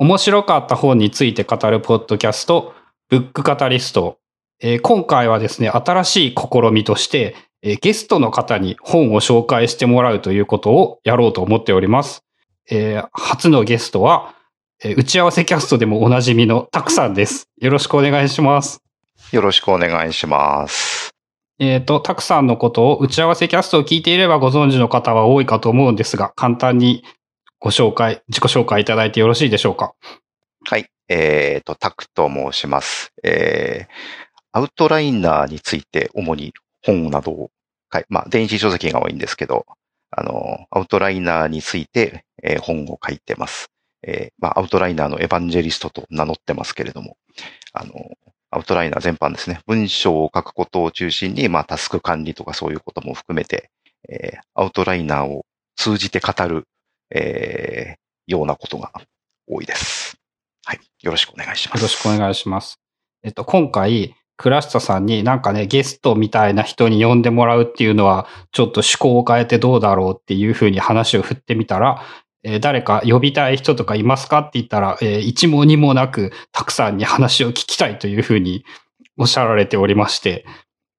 面白かった本について語るポッドキャスト、ブックカタリスト。えー今回はですね、新しい試みとして、えーゲストの方に本を紹介してもらうということをやろうと思っております。えー初のゲストは、えー打ち合わせキャストでもおなじみのたくさんです。よろしくお願いします。よろしくお願いします。えっ、と、たくさんのことを打ち合わせキャストを聞いていればご存知の方は多いかと思うんですが、簡単にご紹介、自己紹介いただいてよろしいでしょうか？はい。えっ、と、タクと申します。えー、アウトライナーについて主に本などを書い、まあ、電子書籍が多いんですけど、あの、アウトライナーについて、えー本を書いてます。えーまあ、アウトライナーのエヴァンジェリストと名乗ってますけれども、あの、アウトライナー全般ですね、文章を書くことを中心に、まあ、タスク管理とかそういうことも含めて、えーアウトライナーを通じて語る、えーようなことが多いです。はい。よろしくお願いします。よろしくお願いします。えっと、今回、倉下さんになんかね、ゲストみたいな人に呼んでもらうっていうのは、ちょっと趣向を変えてどうだろうっていうふうに話を振ってみたら、えー誰か呼びたい人とかいますかって言ったら、えー一も二もなく、たくさんに話を聞きたいというふうにおっしゃられておりまして、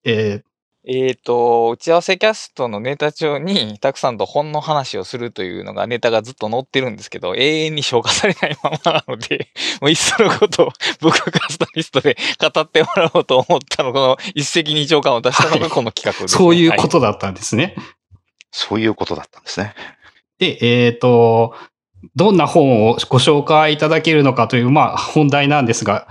えーえっ、と、打ち合わせキャストのネタ帳に、たくさんと本の話をするというのがネタがずっと載ってるんですけど、永遠に消化されないままなので、もういっそのことをブックカスタリストで語ってもらおうと思ったの、この一石二鳥感を出したのがこの企画です、ねそういうこはとだったんですね。そういうことだったんですね。で、えっ、と、どんな本をご紹介いただけるのかという、まあ、本題なんですが、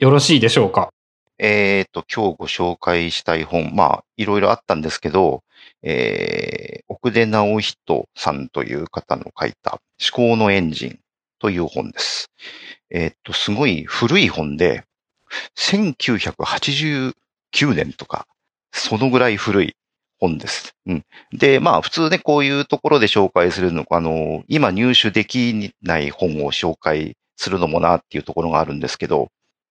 よろしいでしょうか？えっ、と、今日ご紹介したい本、まあ、いろいろあったんですけど、えー、奥出直人さんという方の書いた思考のエンジンという本です。えっ、と、すごい古い本で、1989年とか、そのぐらい古い本です。うん。で、まあ、普通ね、こういうところで紹介するの、あの、今入手できない本を紹介するのもなっていうところがあるんですけど、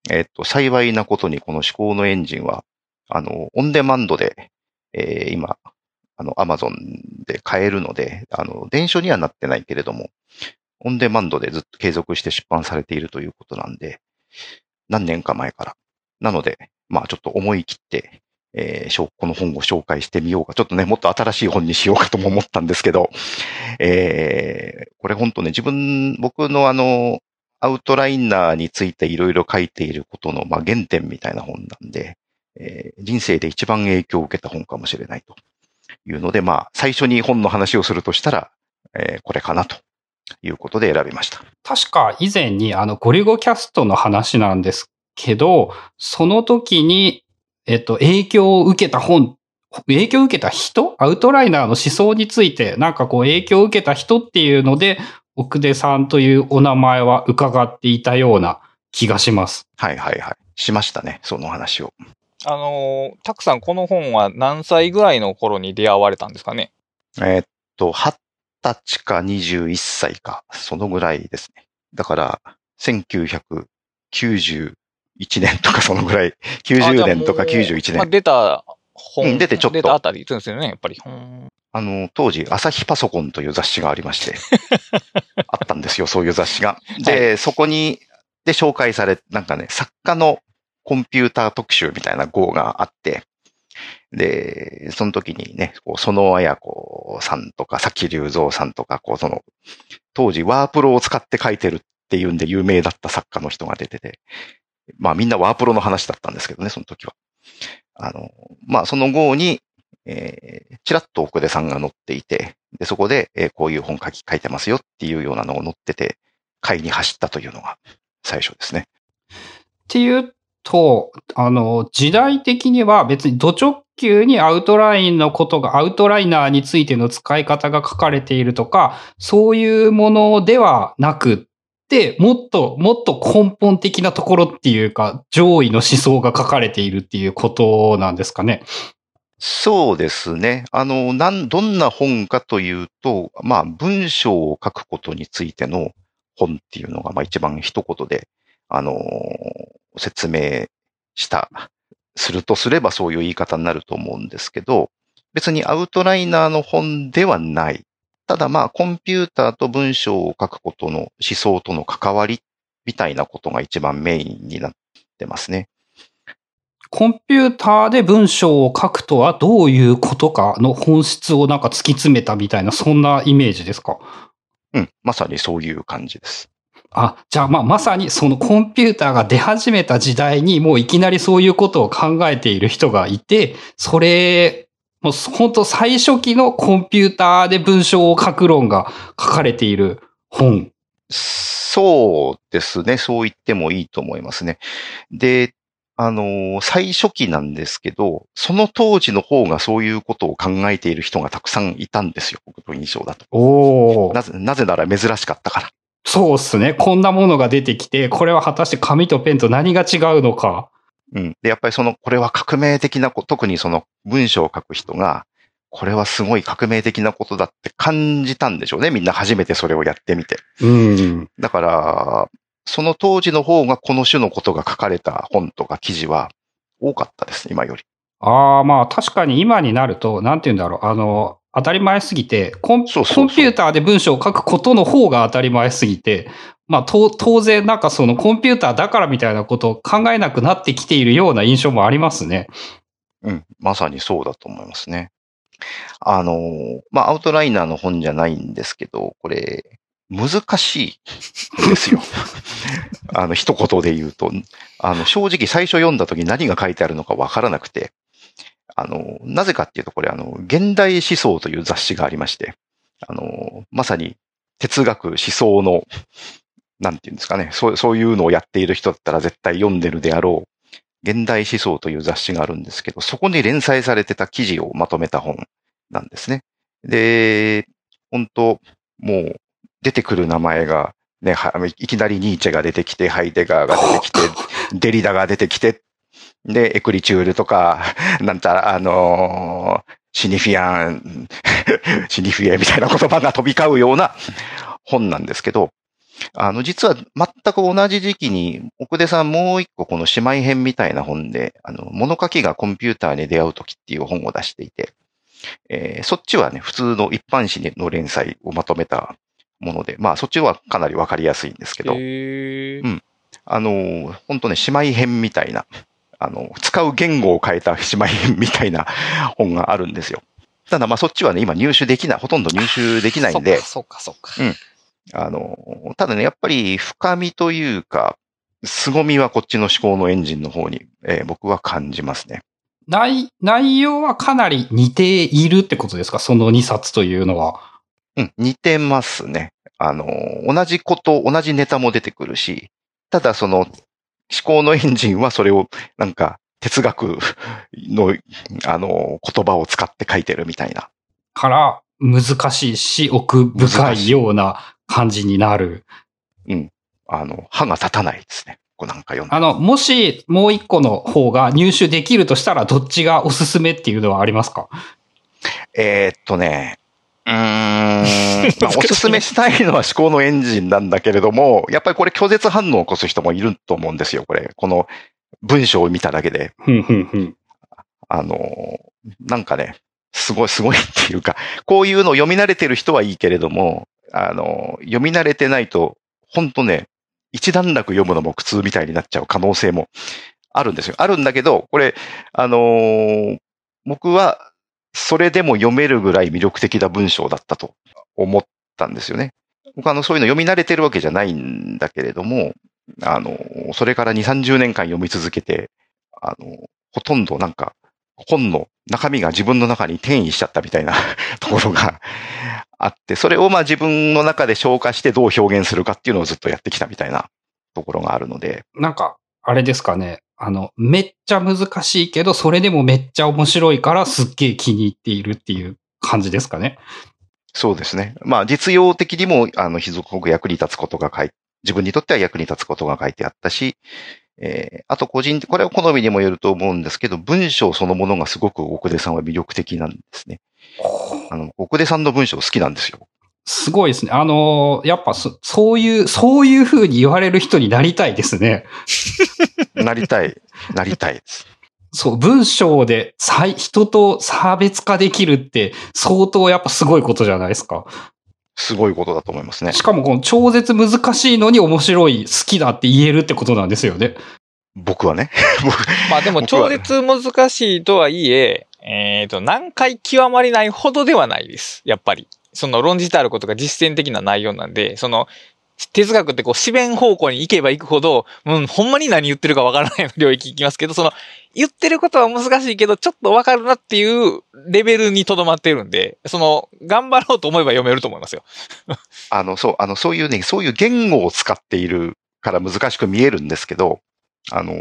えっと、幸いなことにこの思考のエンジンは、あの、オンデマンドで、えー今、あの、アマゾンで買えるので、あの、電書にはなってないけれども、オンデマンドでずっと継続して出版されているということなんで、何年か前から。なので、まあちょっと思い切って、えーこの本を紹介してみようか。ちょっとね、もっと新しい本にしようかとも思ったんですけど、えーこれ本当ね、自分、僕のあの、アウトライナーについていろいろ書いていることの、まあ、原点みたいな本なんで、えー人生で一番影響を受けた本かもしれないというので、まあ、最初に本の話をするとしたら、えーこれかなということで選びました。確か以前にあのゴリゴキャストの話なんですけど、その時に、えっと、影響を受けた本、影響を受けた人？アウトライナーの思想について、なんかこう影響を受けた人っていうので、奥出さんというお名前は伺っていたような気がします。はいはいはい。しましたね、その話を。あのーたくさんこの本は何歳ぐらいの頃に出会われたんですかね？えーっと、20歳か21歳か、そのぐらいですね。だから、1991年とか そのぐらい、90年とか91まあ、年。出た本、うん出てちょっと出たあたりですよね、やっぱり。うんあの、当時、朝日パソコンという雑誌がありまして、あったんですよ、そういう雑誌が。で、そこに、で紹介され、なんかね、作家のコンピューター特集みたいな号があって、で、その時にね、こう、園綾子さんとか、佐木隆三さんとか、こう、その、当時ワープロを使って書いてるっていうんで有名だった作家の人が出てて、まあみんなワープロの話だったんですけどね、その時は。あの、まあその号に、えー、ちらっと奥出さんが載っていて、で、そこで、えーこういう本書き書いてますよっていうようなのが載ってて、買いに走ったというのが最初ですね。っていうと、あの、時代的には別に土直球にアウトラインのことが、アウトライナーについての使い方が書かれているとか、そういうものではなくって、もっと、もっと根本的なところっていうか、上位の思想が書かれているっていうことなんですかね。そうですね。あの、なん、どんな本かというと、まあ、文章を書くことについての本っていうのが、まあ一番一言で、あの、説明した、するとすればそういう言い方になると思うんですけど、別にアウトライナーの本ではない。ただまあ、コンピューターと文章を書くことの思想との関わりみたいなことが一番メインになってますね。コンピューターで文章を書くとはどういうことかの本質をなんか突き詰めたみたいな、そんなイメージですか？うん、まさにそういう感じです。あ、じゃあまあまさにそのコンピューターが出始めた時代にもういきなりそういうことを考えている人がいて、それ、もう本当最初期のコンピューターで文章を書く論が書かれている本。そうですね。そう言ってもいいと思いますね。で、あの、最初期なんですけど、その当時の方がそういうことを考えている人がたくさんいたんですよ。僕の印象だと。おなぜ、なぜなら珍しかったから。そうっすね。こんなものが出てきて、これは果たして紙とペンと何が違うのか。うん。で、やっぱりその、これは革命的なこと、特にその文章を書く人が、これはすごい革命的なことだって感じたんでしょうね。みんな初めてそれをやってみて。うん。だから、その当時の方がこの種のことが書かれた本とか記事は多かったです、今より。ああ、まあ確かに今になると、なんて言うんだろう。あの、当たり前すぎてコン、ピューターで文章を書くことの方が当たり前すぎて、まあと当然なんかそのコンピューターだからみたいなことを考えなくなってきているような印象もありますね。うん、まさにそうだと思いますね。あの、まあ、アウトライナーの本じゃないんですけど、これ、難しいですよ。あの、一言で言うと、あの、正直最初読んだ時何が書いてあるのかわからなくて、あの、なぜかっていうと、これ、あの、現代思想という雑誌がありまして、あの、まさに哲学思想の、なんていうんですかね、そうそういうのをやっている人だったら絶対読んでるであろう、現代思想という雑誌があるんですけど、そこに連載されてた記事をまとめた本なんですね。で、本当もう出てくる名前が、ね、はいきなりニーチェが出てきて、ハイデガーが出てきて、デリダが出てきて、で、エクリチュールとか、なんたら、あのーシニフィアン、シニフィエみたいな言葉が飛び交うような本なんですけど、あの、実は全く同じ時期に、奥出さんもう一個この姉妹編みたいな本で、あの、物書きがコンピューターに出会うときっていう本を出していて、えーそっちはね、普通の一般紙の連載をまとめたもので、まあそっちはかなりわかりやすいんですけど、へうんあの、本当ね、姉妹編みたいな、あの、使う言語を変えた姉妹編みたいな 本があるんですよ。ただまあそっちはね、今入手できない、ほとんど入手できないんで、そっかそっか。うんあの、ただね、やっぱり深みというか、凄みはこっちの思考のエンジンの方に、えー僕は感じますね。内、内容はかなり似ているってことですか？その2冊というのは。うん、似てますね。あの、同じこと、同じネタも出てくるし、ただその、思考のエンジンはそれを、なんか、哲学の、あの、言葉を使って書いてるみたいな。から難しいし奥深いような感じになる。うん。あの、歯が立たないですね。こうなんか読んで。あの、もしもう一個の方が入手できるとしたらどっちがおすすめっていうのはありますか？えーっとね、うーん、まあ、おすすめしたいのは思考のエンジンなんだけれども、やっぱりこれ拒絶反応を起こす人もいると思うんですよ、これ。この文章を見ただけで。あの、なんかね、すごい、すごいっていうか、こういうのを読み慣れてる人はいいけれども、あの、読み慣れてないと、ほんとね、一段落読むのも苦痛みたいになっちゃう可能性もあるんですよ。あるんだけど、これ、あのー僕は、それでも読めるぐらい魅力的な文章だったと思ったんですよね。僕あの、そういうの読み慣れてるわけじゃないんだけれども、あの、それから2、30年間読み続けて、あの、ほとんどなんか、本の中身が自分の中に転移しちゃったみたいな ところがあって、それをまあ自分の中で消化してどう表現するかっていうのをずっとやってきたみたいなところがあるので、なんか、あれですかね。あの、めっちゃ難しいけど、それでもめっちゃ面白いからすっげえ気に入っているっていう感じですかね。そうですね。まあ実用的にも、あの、すごく役に立つことが書い自分にとっては役に立つことが書いてあったし、えーあと個人、これは好みにもよると思うんですけど、文章そのものがすごく奥出さんは魅力的なんですね。あの、奥出さんの文章好きなんですよ。すごいですね。あのーやっぱそそういう、そういう風に言われる人になりたいですね。なりたい、なりたいです。そう、文章でさい人と差別化できるって相当やっぱすごいことじゃないですか。すごいことだと思いますね。しかもこの超絶難しいのに面白い、好きだって言えるってことなんですよね。僕はね。僕 まあでも超絶難しいとはいえ、えっ、と、難解極まりないほどではないです。やっぱり。その論じてあることが実践的な内容なんで、その、哲学ってこう、思弁方向に行けば行くほど、うん、ほんまに何言ってるかわからない領域行きますけど、その、言ってることは難しいけど、ちょっとわかるなっていうレベルにとどまってるんで、その、頑張ろうと思えば読めると思いますよ。あの、そう、あの、そういうね、そういう言語を使っているから難しく見えるんですけど、あの、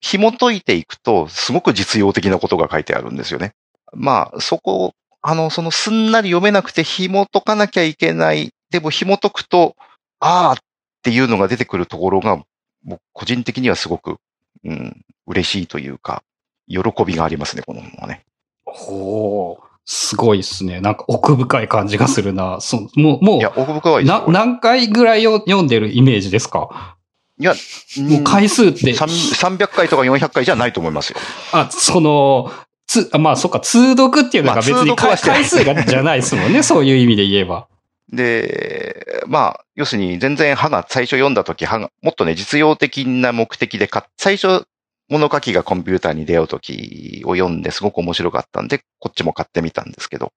紐解いていくと、すごく実用的なことが書いてあるんですよね。まあ、そこ、あの、そのすんなり読めなくて紐解かなきゃいけない。でも紐解くと、ああっていうのが出てくるところが、僕個人的にはすごく、うん、嬉しいというか、喜びがありますね、この本はね。ほう。すごいですね。なんか奥深い感じがするな。そもう、もいや、う、奥深いな、何回ぐらいよ読んでるイメージですか？いや、もう回数って、300回とか400回じゃないと思いますよ。あ、その、つ、あまあ、そっか、通読っていうのが別に回数がじゃないですもんね。そういう意味で言えば。で、まあ、要するに全然歯が最初読んだ時歯が、もっとね、実用的な目的で最初、物書きがコンピューターに出会う時を読んですごく面白かったんで、こっちも買ってみたんですけど、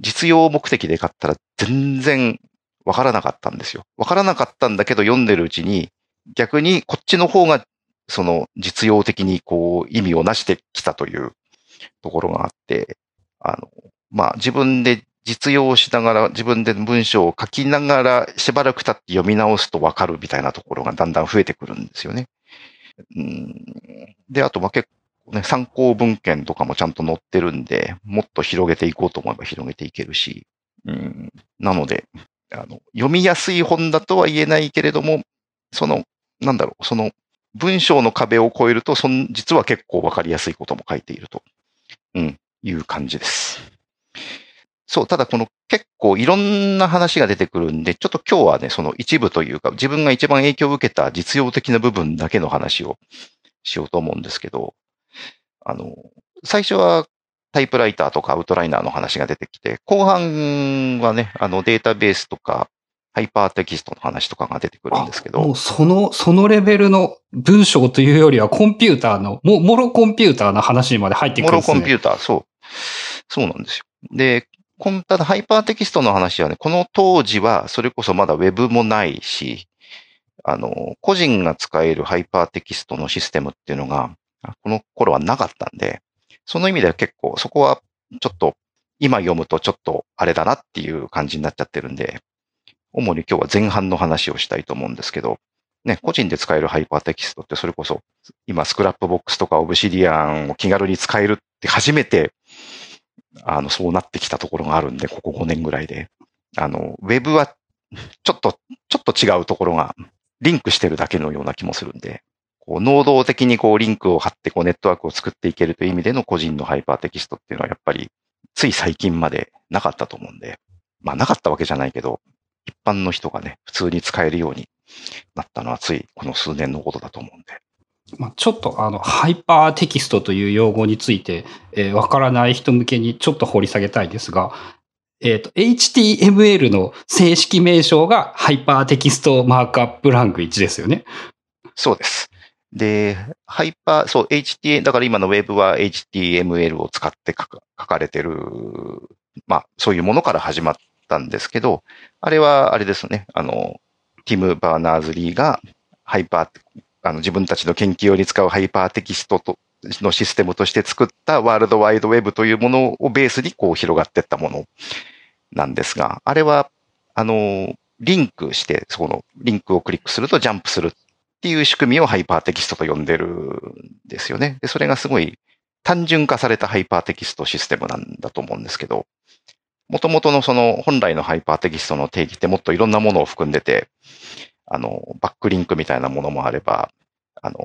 実用目的で買ったら全然わからなかったんですよ。わからなかったんだけど読んでるうちに、逆にこっちの方が、その実用的にこう意味をなしてきたというところがあって、あの、まあ自分で実用しながら、自分で文章を書きながら、しばらく経って読み直すとわかるみたいなところがだんだん増えてくるんですよね。うん。で、あと、ま、結構ね、参考文献とかもちゃんと載ってるんで、もっと広げていこうと思えば広げていけるし、うん、なので、あの、読みやすい本だとは言えないけれども、その、なんだろう、その、文章の壁を越えると、そん、実は結構わかりやすいことも書いていると、うん、いう感じです。そう、ただこの結構いろんな話が出てくるんで、ちょっと今日はね、その一部というか、自分が一番影響を受けた実用的な部分だけの話をしようと思うんですけど、あの、最初はタイプライターとかアウトライナーの話が出てきて、後半はね、あのデータベースとか、ハイパーテキストの話とかが出てくるんですけどもう、その、そのレベルの文章というよりはコンピューターの、もう、もろコンピューターの話にまで入ってくるんですね。コンピューター、そう。そうなんですよ。で、ただハイパーテキストの話はね、この当時はそれこそまだウェブもないし、あの、個人が使えるハイパーテキストのシステムっていうのが、この頃はなかったんで、その意味では結構そこはちょっと今読むとちょっとあれだなっていう感じになっちゃってるんで、主に今日は前半の話をしたいと思うんですけど、ね、個人で使えるハイパーテキストってそれこそ今 Scrapbox とか Obsidian を気軽に使えるって初めてあの、そうなってきたところがあるんで、ここ5年ぐらいで。あの、ウェブはちょっと、ちょっと違うところがリンクしてるだけのような気もするんで、こう、能動的にこう、リンクを貼ってこう、ネットワークを作っていけるという意味での個人のハイパーテキストっていうのはやっぱり、つい最近までなかったと思うんで、まあなかったわけじゃないけど、一般の人がね、普通に使えるようになったのはついこの数年のことだと思うんで。まあ、ちょっとあの、ハイパーテキストという用語について、えーわからない人向けにちょっと掘り下げたいですが、えっ、と、HTML の正式名称が Hypertext Markup Language ですよね。そうです。で、ハイパー、そう、HTML、だから今のウェブは HTML を使って書か書かれてる、まあ、そういうものから始まったんですけど、あれは、あれですね、あの、ティム・バーナーズ・リーがハイパー、あの、自分たちの研究用に使うハイパーテキストと、のシステムとして作ったワールドワイドウェブというものをベースにこう広がっていったものなんですが、あれは、あの、リンクして、そこのリンクをクリックするとジャンプするっていう仕組みをハイパーテキストと呼んでるんですよね。で、それがすごい単純化されたハイパーテキストシステムなんだと思うんですけど、元々のその本来のハイパーテキストの定義ってもっといろんなものを含んでて、あの、バックリンクみたいなものもあれば、あの、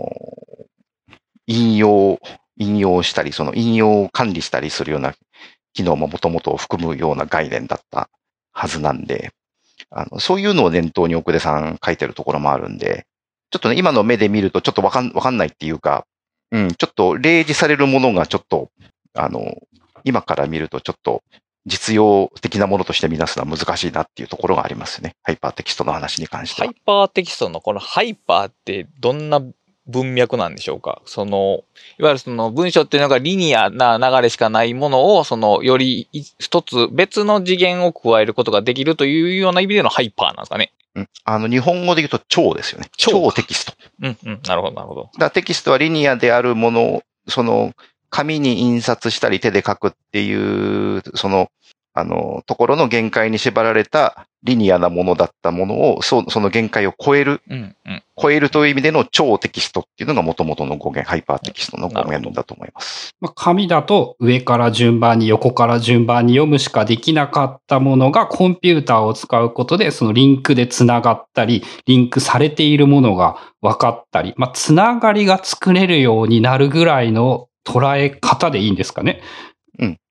引用、引用したり、その引用を管理したりするような機能ももともと含むような概念だったはずなんで、あの、そういうのを念頭に奥出さん書いてるところもあるんで、ちょっとね、今の目で見るとちょっとわかん、わかんないっていうか、うん、ちょっと例示されるものがちょっと、あの、今から見るとちょっと実用的なものとして見出すのは難しいなっていうところがありますね。ハイパーテキストの話に関しては。ハイパーテキストのこのハイパーってどんな文脈なんでしょうか？その、いわゆるその文章っていうのがリニアな流れしかないものを、その、より一つ別の次元を加えることができるというような意味でのハイパーなんですかね？うん。あの、日本語で言うと超ですよね。超超テキスト。うんうん。なるほど、なるほど。だからテキストはリニアであるものを、その、紙に印刷したり手で書くっていう、その、あの、ところの限界に縛られたリニアなものだったものを、そその限界を超える、うんうん。超えるという意味での超テキストっていうのが元々の語源、ハイパーテキストの語源だと思います。まあ、紙だと上から順番に横から順番に読むしかできなかったものがコンピューターを使うことでそのリンクでつながったり、リンクされているものが分かったり、まあ、つながりが作れるようになるぐらいの捉え方でいいんですかね？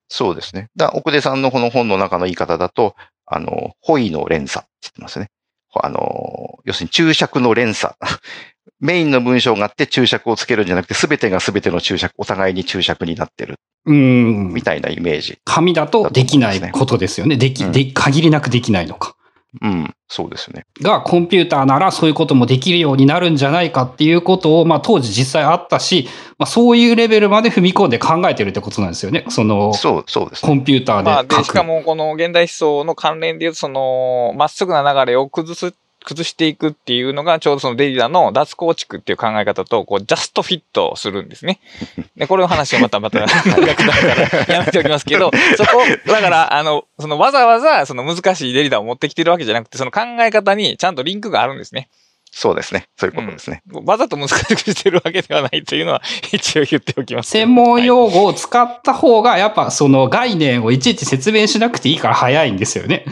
そうですね。だ奥出さんのこの本の中の言い方だと、あの、ホイの連鎖って言ってますね。あの、要するに注釈の連鎖。メインの文章があって注釈をつけるんじゃなくて、すべてがすべての注釈、お互いに注釈になってる、うんみ。たいなイメージ。紙だとできないことですよね。でき、うんで、限りなくできないのか。うん、そうですね。が、コンピューターならそういうこともできるようになるんじゃないかっていうことを、まあ当時実際あったし、まあそういうレベルまで踏み込んで考えてるってことなんですよね。その、そう、そうですね。コンピューターでまあ。で、しかもこの現代思想の関連で言うと、その、まっすぐな流れを崩す、崩していくっていうのが、ちょうどそのデリダの脱構築っていう考え方と、こう、ジャストフィットするんですね。で、これの話をまたまた長くなるからやめておきますけど、そこ、だから、あの、そのわざわざ、その難しいデリダを持ってきてるわけじゃなくて、その考え方にちゃんとリンクがあるんですね。そうですね。そういうことですね。わざと難しくしてるわけではないというのは、一応言っておきます。専門用語を使った方が、やっぱその概念をいちいち説明しなくていいから早いんですよね。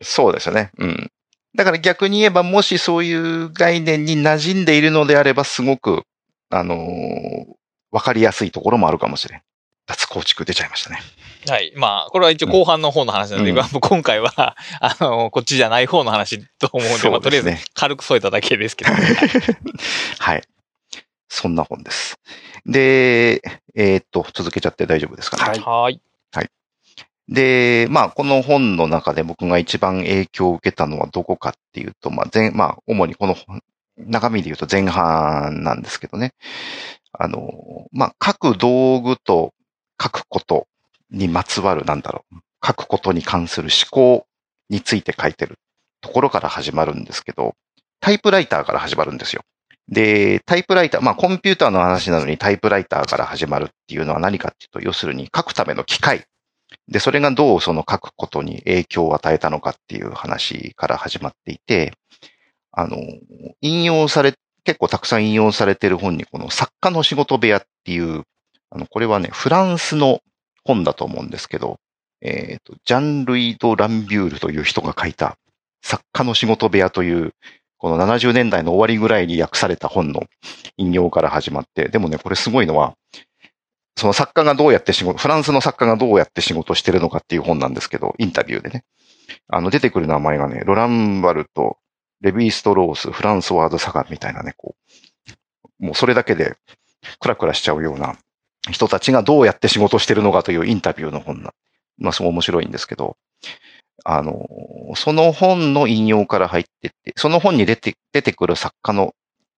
そうですよね。うん。だから逆に言えば、もしそういう概念に馴染んでいるのであれば、すごく、あのーわかりやすいところもあるかもしれん。脱構築出ちゃいましたね。はい。まあ、これは一応後半の方の話なので、うんまあ今回は、あの、こっちじゃない方の話と思うんで、まあ、とりあえずね。軽く添えただけですけど。はい。そんな本です。で、えーっと、続けちゃって大丈夫ですかね。はいはい。で、まあ、この本の中で僕が一番影響を受けたのはどこかっていうと、まあ、前、まあ、主にこの中身で言うと前半なんですけどね。あの、まあ、書く道具と書くことにまつわる、なんだろう。書くことに関する思考について書いてるところから始まるんですけど、タイプライターから始まるんですよ。で、タイプライター、まあコンピューターの話なのにタイプライターから始まるっていうのは何かっていうと、要するに書くための機械。で、それがどうその書くことに影響を与えたのかっていう話から始まっていて、あの、引用され、結構たくさん引用されている本に、この作家の仕事部屋っていう、あの、これはね、フランスの本だと思うんですけど、えっ、と、ジャン・ルイ・ド・ランビュールという人が書いた作家の仕事部屋という、この70年代の終わりぐらいに訳された本の引用から始まって、でもね、これすごいのは、その作家がどうやって仕事、フランスの作家がどうやって仕事してるのかっていう本なんですけど、インタビューでね。あの、出てくる名前がね、ロランバルト、レビーストロース、フランソワード・サガンみたいなね、こう、もうそれだけでクラクラしちゃうような人たちがどうやって仕事してるのかというインタビューの本な。まあ、すごい面白いんですけど、あの、その本の引用から入ってって、その本に出て、出てくる作家の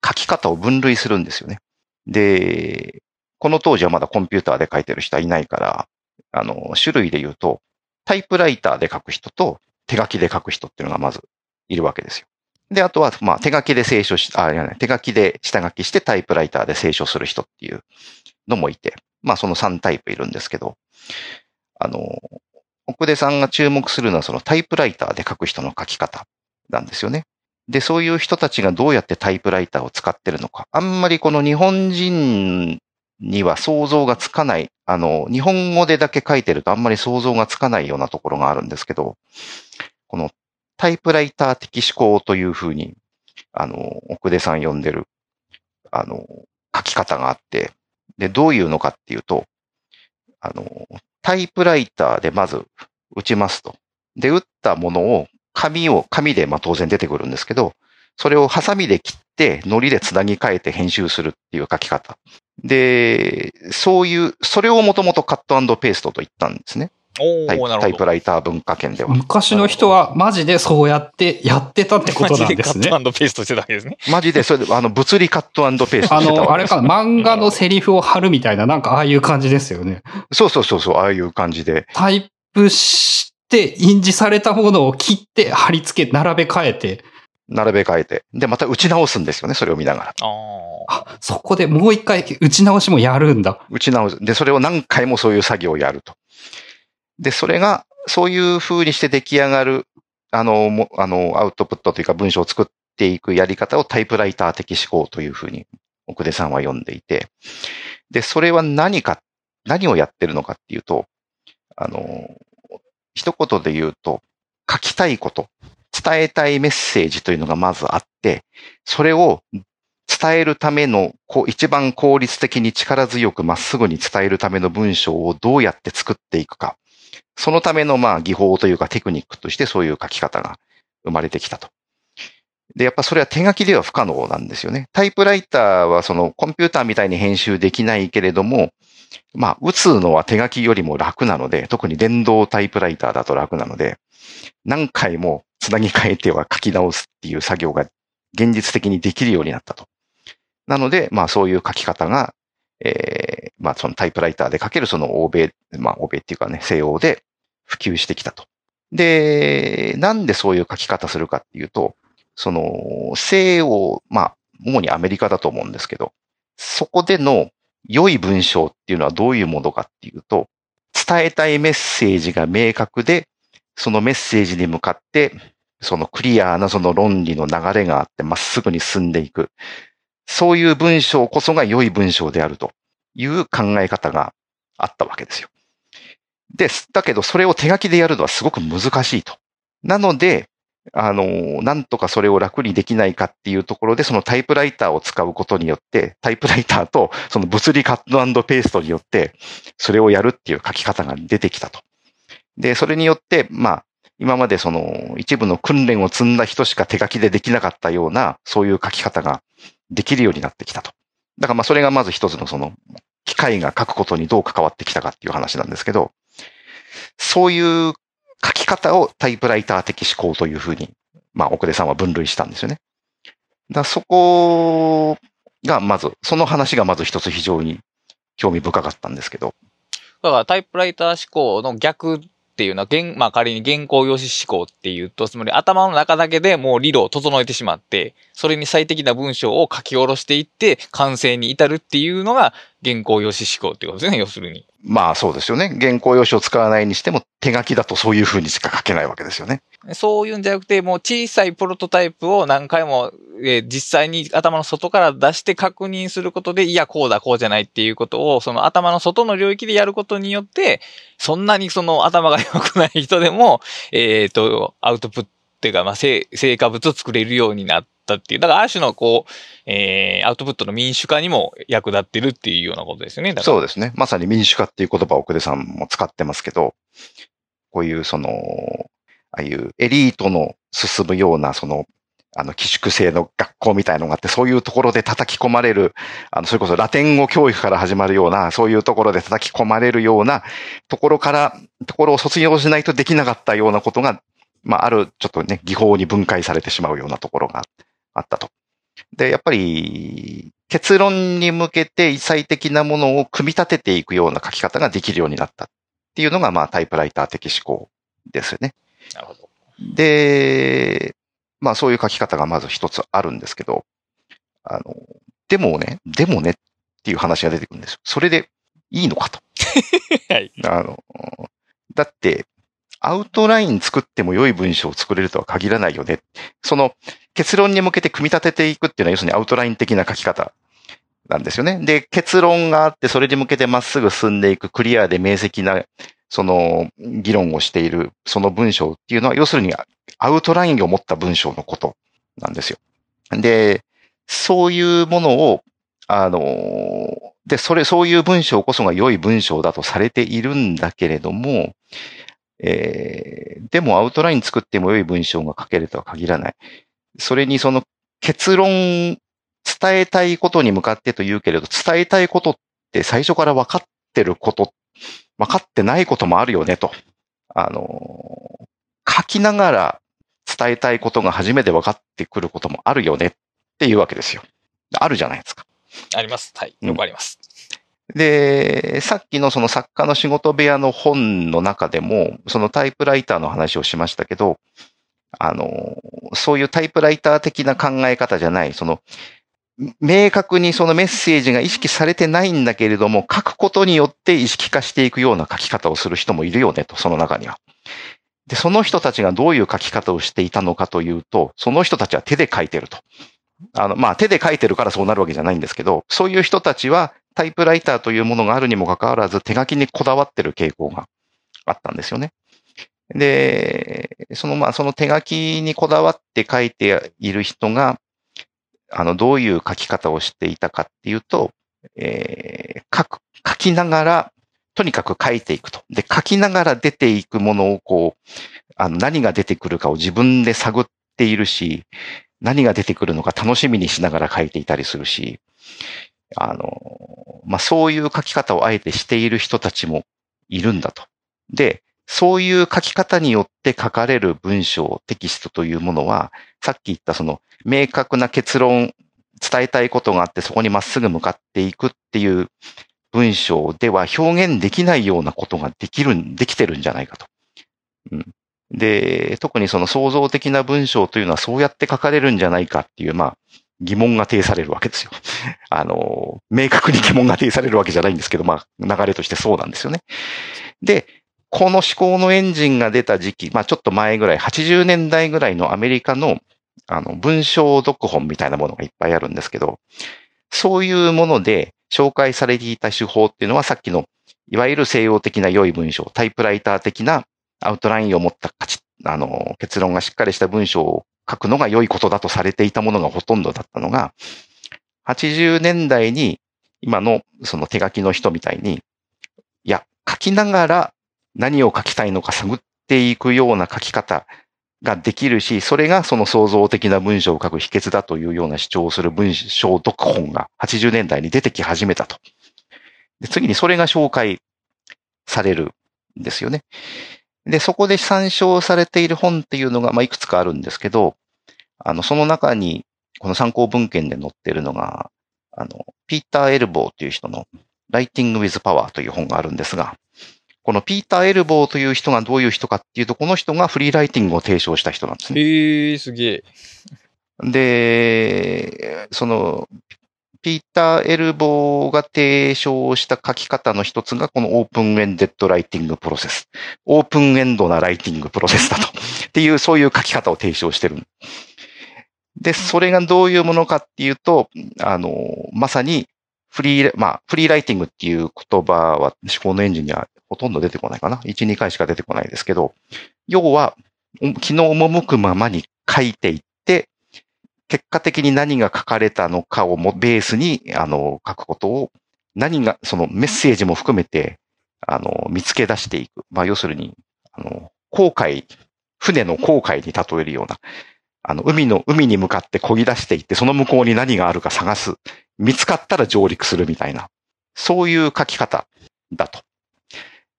書き方を分類するんですよね。で、この当時はまだコンピューターで書いてる人はいないから、あの、種類で言うと、タイプライターで書く人と手書きで書く人っていうのがまずいるわけですよ。で、あとは、まあ、手書きで清書し、あ、いやね、手書きで下書きしてタイプライターで清書する人っていうのもいて、まあ、その3タイプいるんですけど、あの、奥出さんが注目するのはそのタイプライターで書く人の書き方なんですよね。で、そういう人たちがどうやってタイプライターを使ってるのか。あんまりこの日本人には想像がつかない、あの、日本語でだけ書いてるとあんまり想像がつかないようなところがあるんですけど、このタイプライター的思考というふうに、あの、奥出さん呼んでる、あの、書き方があって、で、どういうのかっていうと、あの、タイプライターでまず打ちますと。で、打ったものを紙を、紙でまあ当然出てくるんですけど、それをハサミで切って、糊でつなぎ替えて編集するっていう書き方。で、そういう、それをもともとカットペーストと言ったんですね。タイおー、なタイプ。ライター文化圏では。昔の人はマジでそうやってやってたってことなんですねマジでカ。ットペーストしてたわけですね。マジで、それで、あの、物理カットペーストあの、してたわけですあれかな、漫画のセリフを貼るみたいな、なんかああいう感じですよね。そうそうそうそう、ああいう感じで。タイプして、印字されたものを切って、貼り付け、並べ替えて、並べ替えて。で、また打ち直すんですよね、それを見ながら。ああ、そこでもう一回打ち直しもやるんだ。打ち直す。で、それを何回もそういう作業をやると。で、それが、そういう風にして出来上がる、あの、もあの、アウトプットというか文章を作っていくやり方をタイプライター的思考という風に奥出さんは読んでいて、で、それは何か、何をやってるのかっていうと、あの、一言で言うと、書きたいこと、伝えたいメッセージというのがまずあって、それを伝えるための、こう、一番効率的に力強くまっすぐに伝えるための文章をどうやって作っていくか。そのための、まあ、技法というかテクニックとしてそういう書き方が生まれてきたと。で、やっぱそれは手書きでは不可能なんですよね。タイプライターはそのコンピューターみたいに編集できないけれども、まあ、打つのは手書きよりも楽なので、特に電動タイプライターだと楽なので、何回もつなぎ替えては書き直すっていう作業が現実的にできるようになったと。なので、まあそういう書き方が、えー、まあそのタイプライターで書けるその欧米、まあ欧米っていうかね、西欧で普及してきたと。で、なんでそういう書き方するかっていうと、その西欧、まあ主にアメリカだと思うんですけど、そこでの良い文章っていうのはどういうものかっていうと、伝えたいメッセージが明確で、そのメッセージに向かって、そのクリアなその論理の流れがあってまっすぐに進んでいく。そういう文章こそが良い文章であるという考え方があったわけですよ。です。だけどそれを手書きでやるのはすごく難しいと。なので、あの、なんとかそれを楽にできないかっていうところで、そのタイプライターを使うことによって、タイプライターとその物理カットペーストによって、それをやるっていう書き方が出てきたと。で、それによって、まあ、今までその一部の訓練を積んだ人しか手書きでできなかったような、そういう書き方ができるようになってきたと。だからまあそれがまず一つのその機械が書くことにどう関わってきたかっていう話なんですけど、そういう書き方をタイプライター的思考というふうに、まあ奥出さんは分類したんですよね。だそこがまず、その話がまず一つ非常に興味深かったんですけど、だからタイプライター思考の逆っていうのは、まあ仮に原稿用紙思考っていうと、つまり頭の中だけでもう理論を整えてしまって、それに最適な文章を書き下ろしていって、完成に至るっていうのが原稿用紙思考っていうことですね、要するに。まあそうですよね。原稿用紙を使わないにしても手書きだとそういうふうにしか書けないわけですよね。そういうんじゃなくて、もう小さいプロトタイプを何回も、えー実際に頭の外から出して確認することで、いや、こうだ、こうじゃないっていうことを、その頭の外の領域でやることによって、そんなにその頭が良くない人でも、えっ、と、アウトプットっていうか、まあ、成成果物を作れるようになったっていう。だから、ある種のこう、えー、アウトプットの民主化にも役立ってるっていうようなことですよね。そうですね。まさに民主化っていう言葉を奥出さんも使ってますけど、こういうその、ああいうエリートの進むようなその、あの、寄宿制の学校みたいのがあって、そういうところで叩き込まれる、あの、それこそラテン語教育から始まるような、そういうところで叩き込まれるようなところから、ところを卒業しないとできなかったようなことが、まあ、ある、ちょっとね、技法に分解されてしまうようなところがあってあったと。で、やっぱり、結論に向けて最適なものを組み立てていくような書き方ができるようになったっていうのが、まあ、タイプライター的思考ですよね。なるほど。で、まあ、そういう書き方がまず一つあるんですけど、あの、でもね、でもねっていう話が出てくるんですよ。それでいいのかと。はい。あの、だって、アウトライン作っても良い文章を作れるとは限らないよね。その結論に向けて組み立てていくっていうのは要するにアウトライン的な書き方なんですよね。で、結論があってそれに向けてまっすぐ進んでいくクリアで明晰なその議論をしているその文章っていうのは要するにアウトラインを持った文章のことなんですよ。で、そういうものを、あの、で、それ、そういう文章こそが良い文章だとされているんだけれども、えーでもアウトライン作っても良い文章が書けるとは限らない。それにその結論、伝えたいことに向かってと言うけれど、伝えたいことって最初から分かってること分かってないこともあるよねと。あの、書きながら伝えたいことが初めて分かってくることもあるよねっていうわけですよ。あるじゃないですか。あります。はい。よくあります。で、さっきのその作家の仕事部屋の本の中でも、そのタイプライターの話をしましたけど、あの、そういうタイプライター的な考え方じゃない、その、明確にそのメッセージが意識されてないんだけれども、書くことによって意識化していくような書き方をする人もいるよねと、その中には。で、その人たちがどういう書き方をしていたのかというと、その人たちは手で書いてると。あの、まあ、手で書いてるからそうなるわけじゃないんですけど、そういう人たちはタイプライターというものがあるにもかかわらず手書きにこだわってる傾向があったんですよね。で、そのまあその手書きにこだわって書いている人が、あの、どういう書き方をしていたかっていうと、えー、書く、書きながら、とにかく書いていくと。で、書きながら出ていくものをこう、あの、何が出てくるかを自分で探っているし、何が出てくるのか楽しみにしながら書いていたりするし、あの、まあ、そういう書き方をあえてしている人たちもいるんだと。で、そういう書き方によって書かれる文章、テキストというものは、さっき言ったその明確な結論、伝えたいことがあってそこにまっすぐ向かっていくっていう文章では表現できないようなことができる、できてるんじゃないかと。うん、で、特にその創造的な文章というのはそうやって書かれるんじゃないかっていう、まあ、疑問が呈されるわけですよ。あの、明確に疑問が呈されるわけじゃないんですけど、まあ、流れとしてそうなんですよね。で、この思考のエンジンが出た時期、まあちょっと前ぐらい、80年代ぐらいのアメリカの、あの、文章読本みたいなものがいっぱいあるんですけど、そういうもので紹介されていた手法っていうのはさっきの、いわゆる西洋的な良い文章、タイプライター的なアウトラインを持ったあの、結論がしっかりした文章を書くのが良いことだとされていたものがほとんどだったのが、80年代に今のその手書きの人みたいに、いや、書きながら何を書きたいのか探っていくような書き方ができるし、それがその創造的な文章を書く秘訣だというような主張をする文章読本が80年代に出てき始めたと。で次にそれが紹介されるんですよね。で、そこで参照されている本っていうのが、まあ、いくつかあるんですけど、あの、その中に、この参考文献で載っているのが、あの、ピーター・エルボーという人の Writing with Power という本があるんですが、このピーター・エルボーという人がどういう人かっていうと、この人がフリーライティングを提唱した人なんですね。へえー、すげえ。で、その、ピーター・エルボーが提唱した書き方の一つが、このオープンエンデッドライティングプロセス。オープンエンドなライティングプロセスだと。っていう、そういう書き方を提唱してる。で、それがどういうものかっていうと、あの、まさに、フリー、まあ、フリーライティングっていう言葉は思考のエンジンにはほとんど出てこないかな。1、2回しか出てこないですけど、要は、気の赴くままに書いていって、結果的に何が書かれたのかをもベースに、あの、書くことを、何が、そのメッセージも含めて、あの、見つけ出していく。まあ、要するに、あの、航海、船の航海に例えるような、あの、海の、海に向かって漕ぎ出していって、その向こうに何があるか探す。見つかったら上陸するみたいな、そういう書き方だと。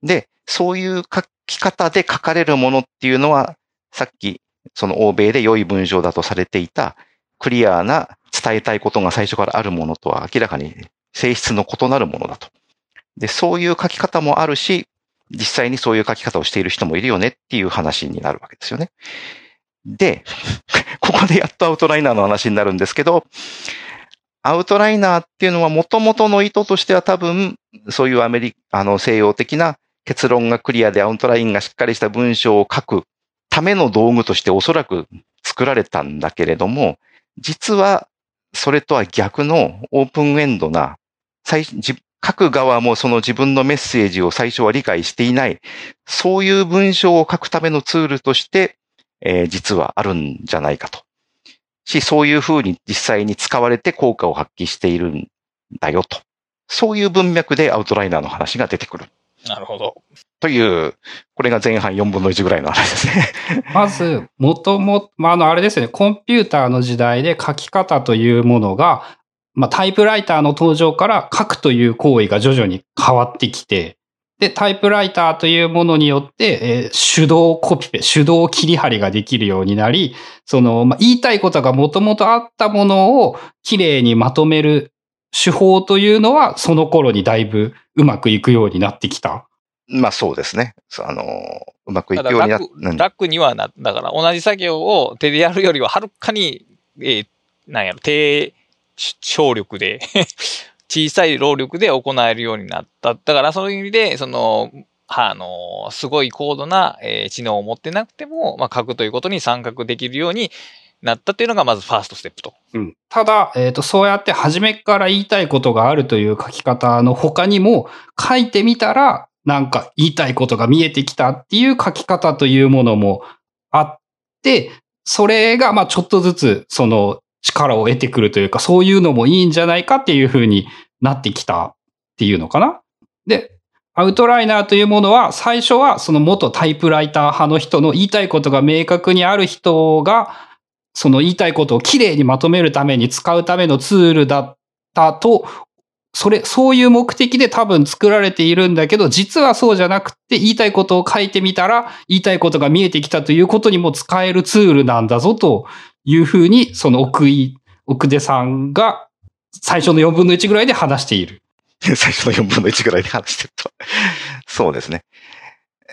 で、そういう書き方で書かれるものっていうのは、さっき、その欧米で良い文章だとされていた、クリアな伝えたいことが最初からあるものとは明らかに性質の異なるものだと。で、そういう書き方もあるし、実際にそういう書き方をしている人もいるよねっていう話になるわけですよね。で、ここでやっとアウトライナーの話になるんですけど、アウトライナーっていうのは元々の意図としては多分、そういうアメリカ、あの西洋的な結論がクリアでアウトラインがしっかりした文章を書くための道具としておそらく作られたんだけれども、実はそれとは逆のオープンエンドな、書く側もその自分のメッセージを最初は理解していない、そういう文章を書くためのツールとして、えー、実はあるんじゃないかと。し、そういうふうに実際に使われて効果を発揮しているんだよと。そういう文脈でアウトライナーの話が出てくる。なるほど。という、これが前半4分の1ぐらいの話ですね。まず、もとも、まあ、あの、あれですね、コンピューターの時代で書き方というものが、まあ、タイプライターの登場から書くという行為が徐々に変わってきて、で、タイプライターというものによって、えー手動コピペ、手動切り張りができるようになり、その、まあ、言いたいことがもともとあったものをきれいにまとめる手法というのは、その頃にだいぶうまくいくようになってきた。まあそうですね。あの、うまくいくようになっ楽うん楽にはな、だから同じ作業を手でやるよりははるかに、えーなんやろ、低省力で、小さい労力で行えるようになった。だからそういう意味で、その、はあの、すごい高度な、えー知能を持ってなくても、まあ、書くということに参画できるようになったっていうのがまずファーストステップと。うん、ただ、えっ、と、そうやって初めから言いたいことがあるという書き方の他にも、書いてみたら、なんか言いたいことが見えてきたっていう書き方というものもあって、それが、まあちょっとずつ、その力を得てくるというか、そういうのもいいんじゃないかっていうふうになってきたっていうのかな。で、アウトライナーというものは、最初はその元タイプライター派の人の言いたいことが明確にある人が、その言いたいことをきれいにまとめるために使うためのツールだったと、それ、そういう目的で多分作られているんだけど、実はそうじゃなくて、言いたいことを書いてみたら、言いたいことが見えてきたということにも使えるツールなんだぞというふうに、その奥井、奥出さんが最初の4分の1ぐらいで話している。最初の4分の1ぐらいで話してると。そうですね。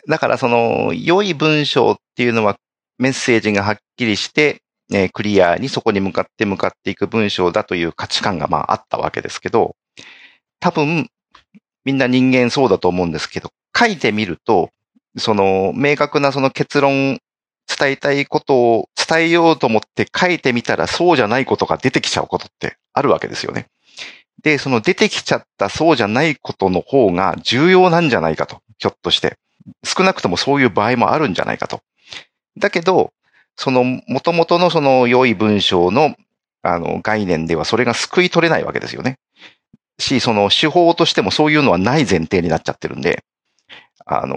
だからその、良い文章っていうのはメッセージがはっきりして、えクリアにそこに向かって向かっていく文章だという価値観がまああったわけですけど、多分、みんな人間そうだと思うんですけど、書いてみると、その、明確なその結論、伝えたいことを伝えようと思って書いてみたらそうじゃないことが出てきちゃうことってあるわけですよね。で、その出てきちゃったそうじゃないことの方が重要なんじゃないかと、ひょっとして。少なくともそういう場合もあるんじゃないかと。だけど、その元々のその良い文章のあの概念ではそれが救い取れないわけですよね。し、その手法としてもそういうのはない前提になっちゃってるんで、あの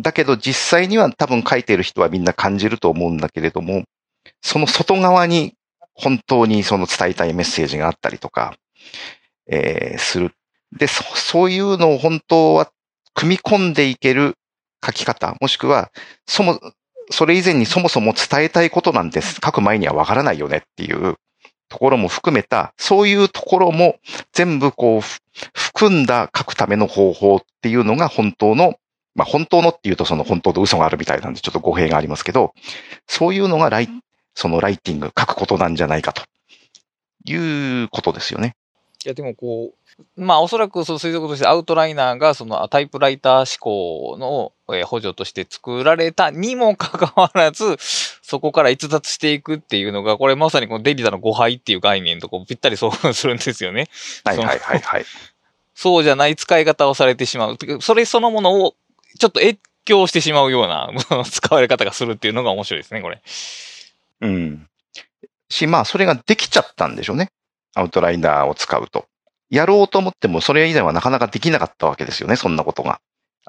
だけど実際には多分書いてる人はみんな感じると思うんだけれども、その外側に本当にその伝えたいメッセージがあったりとか、えーする。で、そ、そういうのを本当は組み込んでいける書き方、もしくは、そも、それ以前にそもそも伝えたいことなんて書く前にはわからないよねっていう。ところも含めた、そういうところも全部こう、ふ含んだ書くための方法っていうのが本当の、まあ本当のっていうとその本当と嘘があるみたいなんでちょっと語弊がありますけど、そういうのがライ、そのライティング、書くことなんじゃないかということですよね。いや、でもこう、まあおそらくそう推測としてアウトライナーがそのタイプライター思考のえー補助として作られたにもかかわらず、そこから逸脱していくっていうのが、これまさにこのデリタの誤配っていう概念とこうぴったり相反するんですよね。はいはいはいはい。そうじゃない使い方をされてしまう。それそのものをちょっと越境してしまうような 使われ方がするっていうのが面白いですね、これ。うん。し、まあ、それができちゃったんでしょうね。アウトライナーを使うと。やろうと思っても、それ以前はなかなかできなかったわけですよね、そんなことが。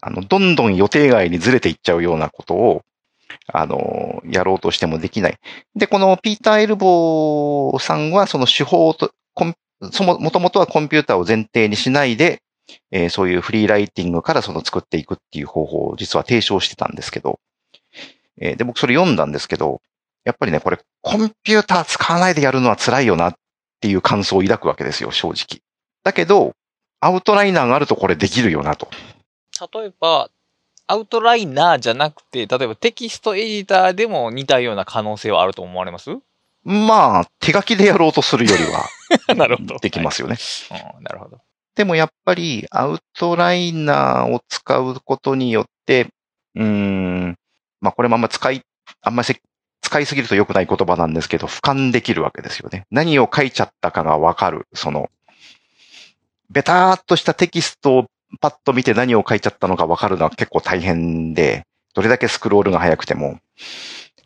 あの、どんどん予定外にずれていっちゃうようなことを、あの、やろうとしてもできない。で、このピーター・エルボーさんは、その手法と、そも、もともとはコンピューターを前提にしないで、えーそういうフリーライティングからその作っていくっていう方法を実は提唱してたんですけど、えーで、僕それ読んだんですけど、やっぱりね、これ、コンピューター使わないでやるのは辛いよなっていう感想を抱くわけですよ、正直。だけど、アウトライナーがあるとこれできるよなと。例えば、アウトライナーじゃなくて、例えばテキストエディターでも似たような可能性はあると思われます？まあ、手書きでやろうとするよりは なるほど。できますよね。うん、なるほど。でもやっぱり、アウトライナーを使うことによって、うーん、まあこれもあんま使い、あんまりせ使いすぎると良くない言葉なんですけど、俯瞰できるわけですよね。何を書いちゃったかがわかる。その、ベターっとしたテキストをパッと見て何を書いちゃったのかわかるのは結構大変で、どれだけスクロールが速くても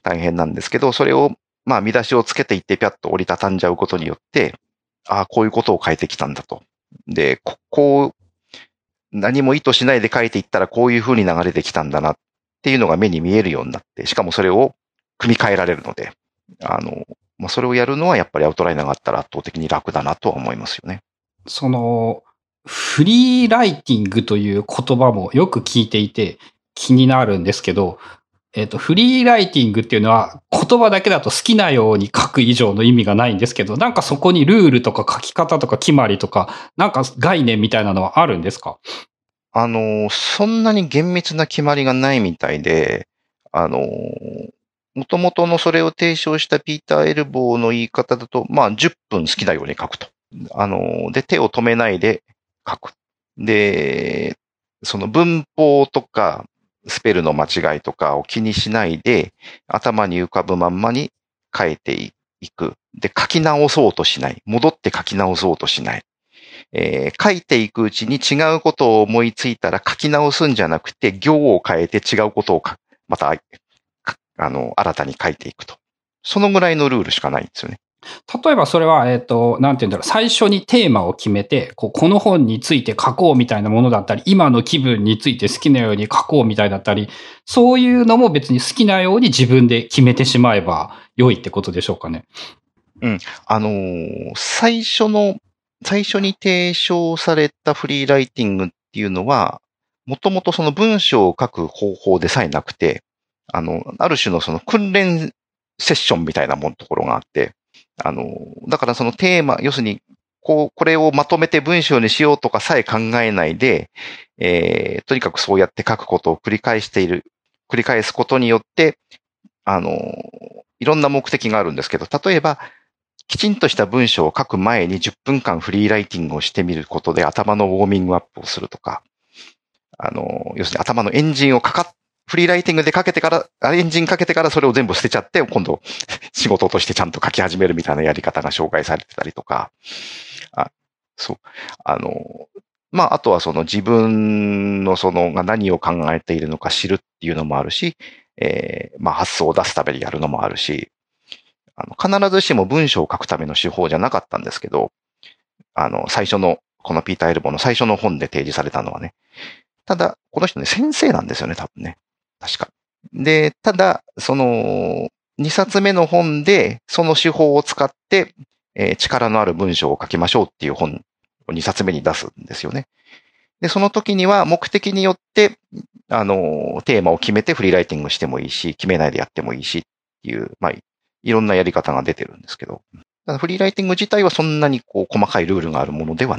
大変なんですけど、それを、まあ見出しをつけていってピャッと折りたたんじゃうことによって、ああ、こういうことを書いてきたんだと。で、ここう、何も意図しないで書いていったらこういう風に流れてきたんだなっていうのが目に見えるようになって、しかもそれを組み替えられるので、あの、まあ、それをやるのはやっぱりアウトライナーがあったら圧倒的に楽だなとは思いますよね。その、フリーライティングという言葉もよく聞いていて気になるんですけど、えっ、と、フリーライティングっていうのは言葉だけだと好きなように書く以上の意味がないんですけど、なんかそこにルールとか書き方とか決まりとか、なんか概念みたいなのはあるんですか？あの、そんなに厳密な決まりがないみたいで、あの、もともとのそれを提唱したピーター・エルボーの言い方だと、まあ10分好きなように書くと。あの、で、手を止めないで書く。で、その文法とか、スペルの間違いとかを気にしないで、頭に浮かぶまんまに書いていく。で、書き直そうとしない。戻って書き直そうとしない。えー、書いていくうちに違うことを思いついたら書き直すんじゃなくて、行を変えて違うことをまた、あの、新たに書いていくと。そのぐらいのルールしかないんですよね。例えばそれは、えっ、ー、と、なんて言うんだろう、最初にテーマを決めて、ここの本について書こうみたいなものだったり、今の気分について好きなように書こうみたいだったり、そういうのも別に好きなように自分で決めてしまえば良いってことでしょうかね。うん。あのー、最初の、最初に提唱されたフリーライティングっていうのは、もともとその文章を書く方法でさえなくて、あの、ある種のその訓練セッションみたいなもんところがあって、あの、だからそのテーマ、要するに、こう、これをまとめて文章にしようとかさえ考えないで、えー、とにかくそうやって書くことを繰り返している、繰り返すことによって、あの、いろんな目的があるんですけど、例えば、きちんとした文章を書く前に10分間フリーライティングをしてみることで頭のウォーミングアップをするとか、あの、要するに頭のエンジンをかかっフリーライティングでかけてから、エンジンかけてからそれを全部捨てちゃって、今度 仕事としてちゃんと書き始めるみたいなやり方が紹介されてたりとか、あそう。あの、まあ、あとはその自分のそのが何を考えているのか知るっていうのもあるし、えー、まあ、発想を出すためにやるのもあるし、あの、必ずしも文章を書くための手法じゃなかったんですけど、あの、最初の、このピーター・エルボの最初の本で提示されたのはね。ただ、この人ね、先生なんですよね、多分ね。確か。で、ただ、その、2冊目の本で、その手法を使って、えー、力のある文章を書きましょうっていう本を2冊目に出すんですよね。で、その時には目的によって、あの、テーマを決めてフリーライティングしてもいいし、決めないでやってもいいしっていう、まあ、いろんなやり方が出てるんですけど、フリーライティング自体はそんなにこう細かいルールがあるものでは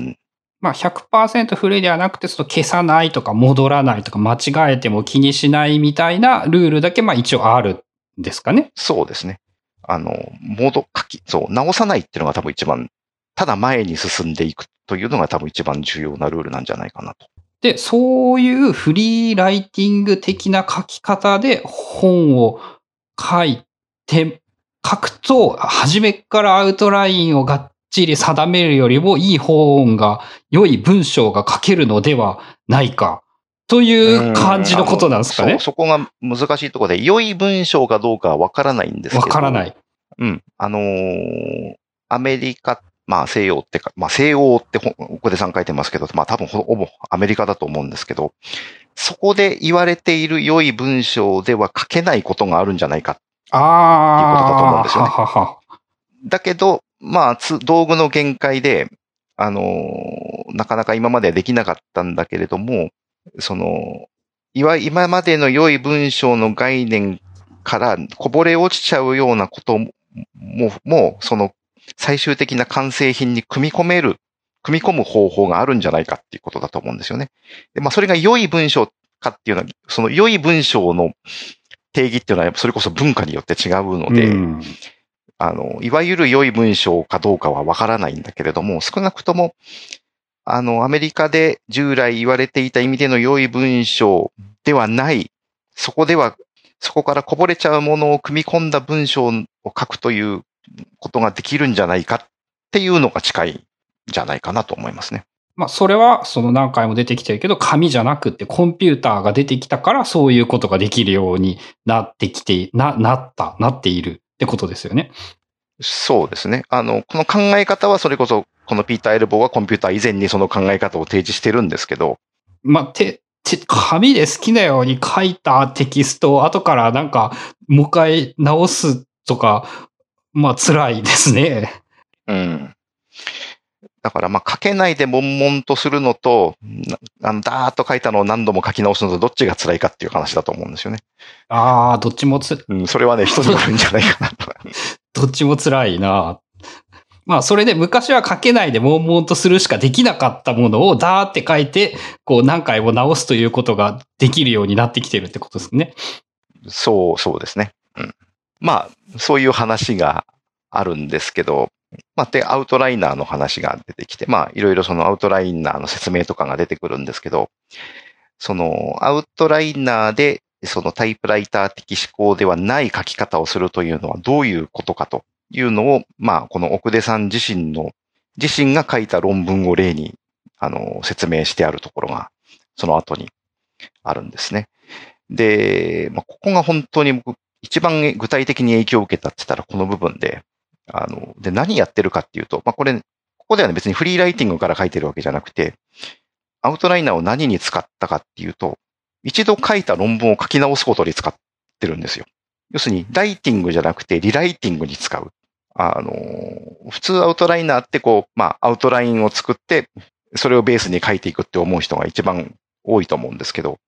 まあ100%古いではなくて、その消さないとか戻らないとか間違えても気にしないみたいなルールだけまあ一応あるんですかね。そうですね。あの、戻、書き、そう、直さないっていうのが多分一番、ただ前に進んでいくというのが多分一番重要なルールなんじゃないかなと。で、そういうフリーライティング的な書き方で本を書いて、書くと、初めからアウトラインをがっちり定めるよりもいい本が、良い文章が書けるのではないか。という感じのことなんですかね。そそこが難しいところで、良い文章かどうかはわからないんですけど。わからない。うん。あのー、アメリカ、まあ西洋ってか、まあ西欧ってここでさん書いてますけど、まあ多分ほぼアメリカだと思うんですけど、そこで言われている良い文章では書けないことがあるんじゃないかっていうことだと思うんですよね。ははだけど、まあ、道具の限界で、あの、なかなか今まではできなかったんだけれども、その、いわ今までの良い文章の概念からこぼれ落ちちゃうようなことも、もう、その最終的な完成品に組み込める、組み込む方法があるんじゃないかっていうことだと思うんですよね。でまあ、それが良い文章かっていうのは、その良い文章の定義っていうのは、それこそ文化によって違うので、うんあの、いわゆる良い文章かどうかはわからないんだけれども、少なくとも、あの、アメリカで従来言われていた意味での良い文章ではない、そこでは、そこからこぼれちゃうものを組み込んだ文章を書くということができるんじゃないかっていうのが近いんじゃないかなと思いますね。まあ、それは、その何回も出てきてるけど、紙じゃなくてコンピューターが出てきたから、そういうことができるようになってきて、な、なった、なっているってことですよね。そうですね。あの、この考え方はそれこそ、このピーター・エルボーはコンピューター以前にその考え方を提示してるんですけど。まあ、て、て、紙で好きなように書いたテキストを後からなんか、もう一回直すとか、まあ辛いですね。うん。だからまあ書けないで悶々とするのと、あの、ダーッと書いたのを何度も書き直すのとどっちが辛いかっていう話だと思うんですよね。ああ、どっちもつ、うん、それはね、人によるんじゃないかなと。どっちも辛いな。まあ、それで昔は書けないで悶々とするしかできなかったものをダーって書いて、こう何回も直すということができるようになってきてるってことですね。そう、そうですね。うん。まあ、そういう話があるんですけど、まあ、で、アウトライナーの話が出てきて、まあ、いろいろそのアウトライナーの説明とかが出てくるんですけど、その、アウトライナーで、そのタイプライター的思考ではない書き方をするというのはどういうことかというのを、まあ、この奥出さん自身の、自身が書いた論文を例に、あの、説明してあるところが、その後にあるんですね。で、まあ、ここが本当に僕、一番具体的に影響を受けたって言ったらこの部分で、あの、で、何やってるかっていうと、まあ、これ、ここではね、別にフリーライティングから書いてるわけじゃなくて、アウトライナーを何に使ったかっていうと、一度書いた論文を書き直すことに使ってるんですよ。要するに、ライティングじゃなくて、リライティングに使う。あの、普通アウトライナーってこう、まあ、アウトラインを作って、それをベースに書いていくって思う人が一番多いと思うんですけど、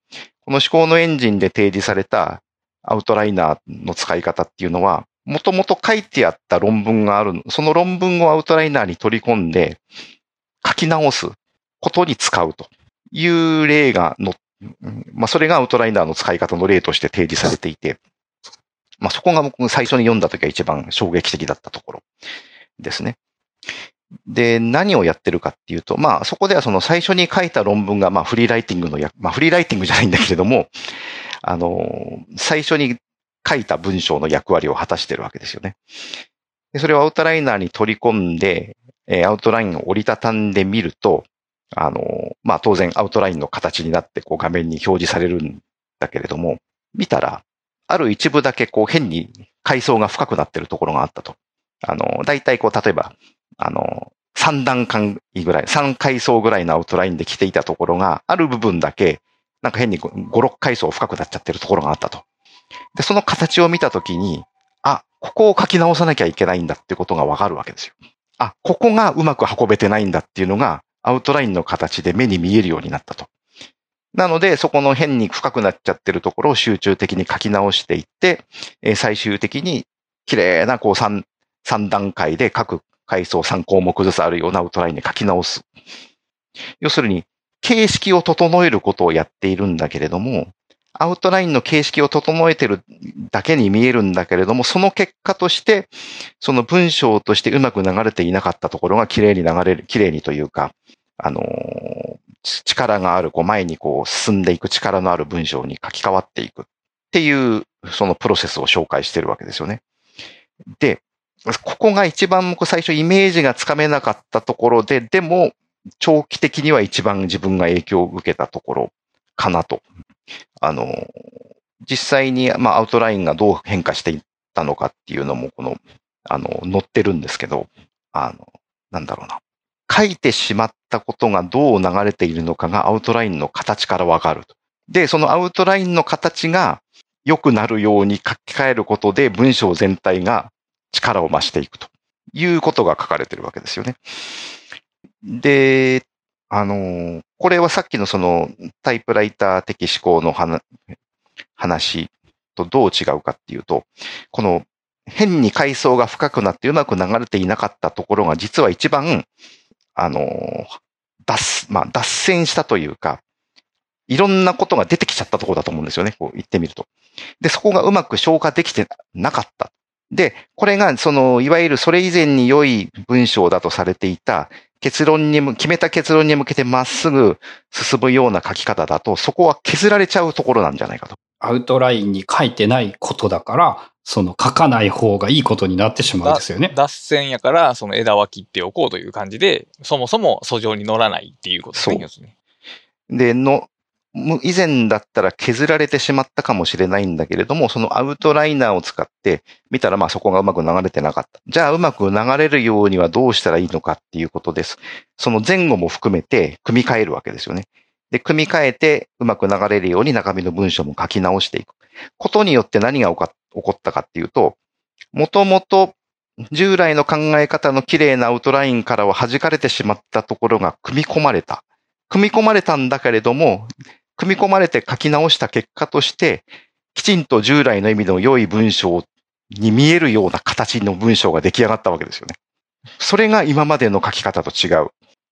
この思考のエンジンで提示されたアウトライナーの使い方っていうのは、もともと書いてあった論文がある、その論文をアウトライナーに取り込んで、書き直すことに使うという例がの、まあ、それがアウトライナーの使い方の例として提示されていて、まあ、そこが僕が最初に読んだ時は一番衝撃的だったところですね。で、何をやってるかっていうと、まあ、そこではその最初に書いた論文が、まあ、フリーライティングのや、まあ、フリーライティングじゃないんだけれども、あの、最初に書いた文章の役割を果たしてるわけですよね。でそれをアウトライナーに取り込んで、えー、アウトラインを折りたたんでみると、あの、まあ、当然アウトラインの形になってこう画面に表示されるんだけれども、見たら、ある一部だけこう変に階層が深くなってるところがあったと。あの、大体こう、例えば、あの、3段階ぐらい、3階層ぐらいのアウトラインで来ていたところが、ある部分だけ、なんか変に5、6階層深くなっちゃってるところがあったと。で、その形を見たときに、あ、ここを書き直さなきゃいけないんだってことがわかるわけですよ。あ、ここがうまく運べてないんだっていうのが、アウトラインの形で目に見えるようになったと。なので、そこの変に深くなっちゃってるところを集中的に書き直していって、え最終的に綺麗なこう3、3段階で各階層3項目ずつあるようなアウトラインで書き直す。要するに、形式を整えることをやっているんだけれども、アウトラインの形式を整えてるだけに見えるんだけれども、その結果として、その文章としてうまく流れていなかったところが綺麗に流れる、綺麗にというか、あのー、力がある、こう前にこう進んでいく力のある文章に書き換わっていくっていう、そのプロセスを紹介してるわけですよね。で、ここが一番最初イメージがつかめなかったところで、でも長期的には一番自分が影響を受けたところかなと。あの、実際に、まあ、アウトラインがどう変化していったのかっていうのも、この、あの、載ってるんですけど、あの、なんだろうな。書いてしまったことがどう流れているのかがアウトラインの形からわかる。で、そのアウトラインの形が良くなるように書き換えることで文章全体が力を増していくということが書かれてるわけですよね。で、あの、これはさっきのそのタイプライター的思考の話とどう違うかっていうと、この変に階層が深くなってうまく流れていなかったところが実は一番あの、脱、まあ、脱線したというか、いろんなことが出てきちゃったところだと思うんですよね。こう言ってみると。で、そこがうまく消化できてなかった。で、これが、その、いわゆるそれ以前に良い文章だとされていた、結論に決めた結論に向けてまっすぐ進むような書き方だと、そこは削られちゃうところなんじゃないかと。アウトラインに書いてないことだから、その書かない方がいいことになってしまうんですよね。脱線やから、その枝は切っておこうという感じで、そもそも訴状に乗らないっていうことですね。で、の、以前だったら削られてしまったかもしれないんだけれども、そのアウトライナーを使って見たらまあそこがうまく流れてなかった。じゃあうまく流れるようにはどうしたらいいのかっていうことです。その前後も含めて組み替えるわけですよね。で、組み替えてうまく流れるように中身の文章も書き直していく。ことによって何が起こったかっていうと、もともと従来の考え方の綺麗なアウトラインからは弾かれてしまったところが組み込まれた。組み込まれたんだけれども、組み込まれて書き直した結果として、きちんと従来の意味の良い文章に見えるような形の文章が出来上がったわけですよね。それが今までの書き方と違う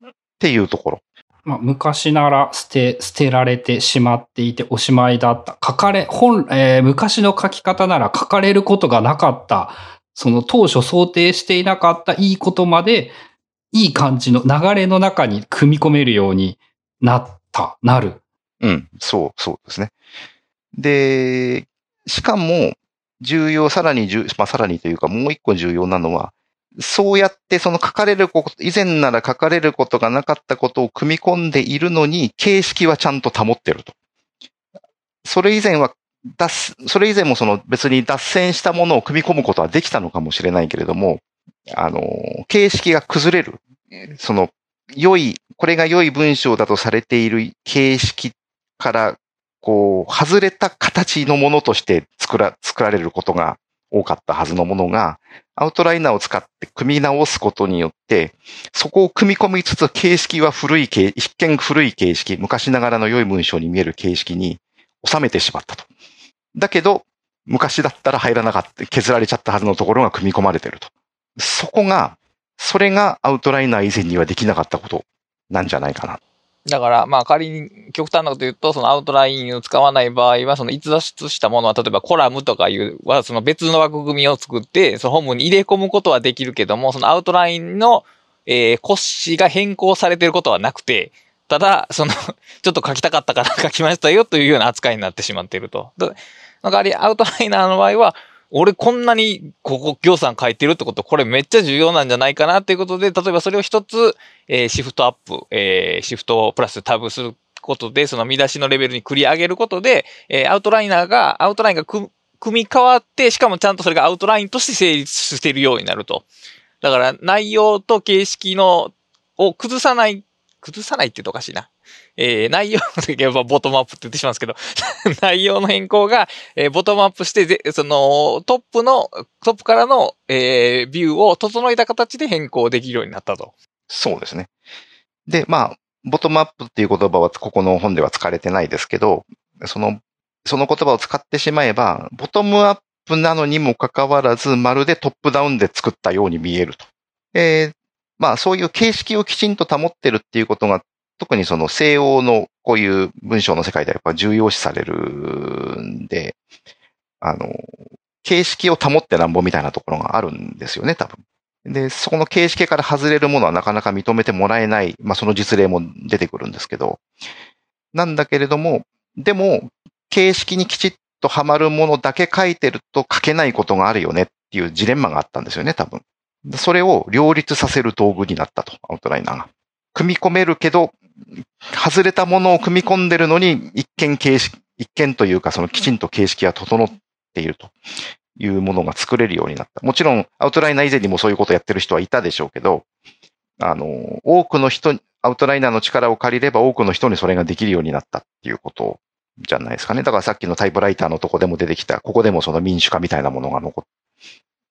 っていうところ。まあ、昔なら捨て、捨てられてしまっていておしまいだった。書かれ、本、えー、昔の書き方なら書かれることがなかった。その当初想定していなかったいいことまで、いい感じの流れの中に組み込めるようになった、なる。うん、そう、そうですね。で、しかも、重要、さらに重、まあ、さらにというか、もう一個重要なのは、そうやってその書かれること、以前なら書かれることがなかったことを組み込んでいるのに、形式はちゃんと保ってると。それ以前は、脱、それ以前もその別に脱線したものを組み込むことはできたのかもしれないけれども、あの、形式が崩れる。その、良い、これが良い文章だとされている形式からこう、外れた形のものとして作ら、作られることが多かったはずのものが、アウトライナーを使って組み直すことによって、そこを組み込みつつ形式は古い形、一見古い形式、昔ながらの良い文章に見える形式に収めてしまったと。だけど、昔だったら入らなかった、削られちゃったはずのところが組み込まれてると。そこが、それがアウトライナー以前にはできなかったことなんじゃないかな。だから、まあ仮に極端なこと言うと、そのアウトラインを使わない場合は、その逸脱したものは、例えばコラムとかいうは、その別の枠組みを作って、その本文に入れ込むことはできるけども、そのアウトラインの、えー、骨子が変更されてることはなくて、ただ、その ちょっと書きたかったから書きましたよというような扱いになってしまっていると。だから、アウトライナーの場合は、俺こんなにここ行さん書いてるってこと、これめっちゃ重要なんじゃないかなっていうことで、例えばそれを一つ、えー、シフトアップ、えー、シフトプラスタブすることで、その見出しのレベルに繰り上げることで、えー、アウトライナーが、アウトラインが組み替わって、しかもちゃんとそれがアウトラインとして成立してるようになると。だから内容と形式の、を崩さない、崩さないって言うとおかしいな。えー、内容の時はボトムアップって言ってしまうんですけど 内容の変更が、えー、ボトムアップして、その、トップの、トップからの、えー、ビューを整えた形で変更できるようになったと。そうですね。で、まあ、ボトムアップっていう言葉はここの本では使われてないですけど、その、その言葉を使ってしまえば、ボトムアップなのにもかかわらず、まるでトップダウンで作ったように見えると。えー、まあそういう形式をきちんと保ってるっていうことが特にその西欧のこういう文章の世界ではやっぱ重要視されるんで、あの、形式を保ってなんぼみたいなところがあるんですよね、多分。で、そこの形式から外れるものはなかなか認めてもらえない、まあその実例も出てくるんですけど、なんだけれども、でも、形式にきちっとはまるものだけ書いてると書けないことがあるよねっていうジレンマがあったんですよね、多分。それを両立させる道具になったと、アウトライナーが。組み込めるけど、外れたものを組み込んでるのに、一見形式、一見というか、そのきちんと形式が整っているというものが作れるようになった。もちろん、アウトライナー以前にもそういうことをやってる人はいたでしょうけど、あの、多くの人、アウトライナーの力を借りれば多くの人にそれができるようになったっていうことじゃないですかね。だからさっきのタイプライターのとこでも出てきた、ここでもその民主化みたいなものが残っ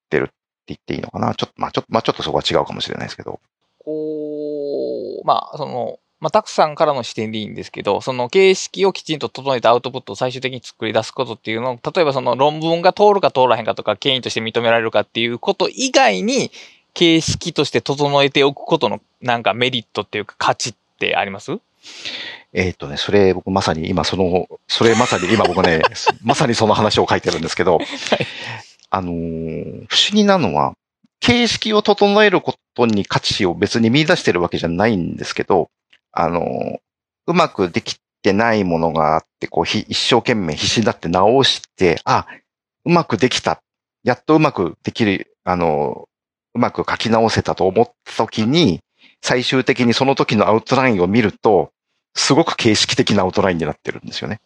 てるって言っていいのかな。ちょっと、まあちょっと、まあちょっとそこは違うかもしれないですけど。こう、まあその、まあ、たくさんからの視点でいいんですけど、その形式をきちんと整えたアウトプットを最終的に作り出すことっていうのを、例えばその論文が通るか通らへんかとか、権威として認められるかっていうこと以外に、形式として整えておくことのなんかメリットっていうか価値ってあります？えっ、とね、それ僕まさに今その、それまさに今僕ね、まさにその話を書いてるんですけど、はい、あのー、不思議なのは、形式を整えることに価値を別に見出してるわけじゃないんですけど、あの、うまくできてないものがあって、こう、一生懸命必死になって直して、あ、うまくできた。やっとうまくできる、あの、うまく書き直せたと思った時に、最終的にその時のアウトラインを見ると、すごく形式的なアウトラインになってるんですよね。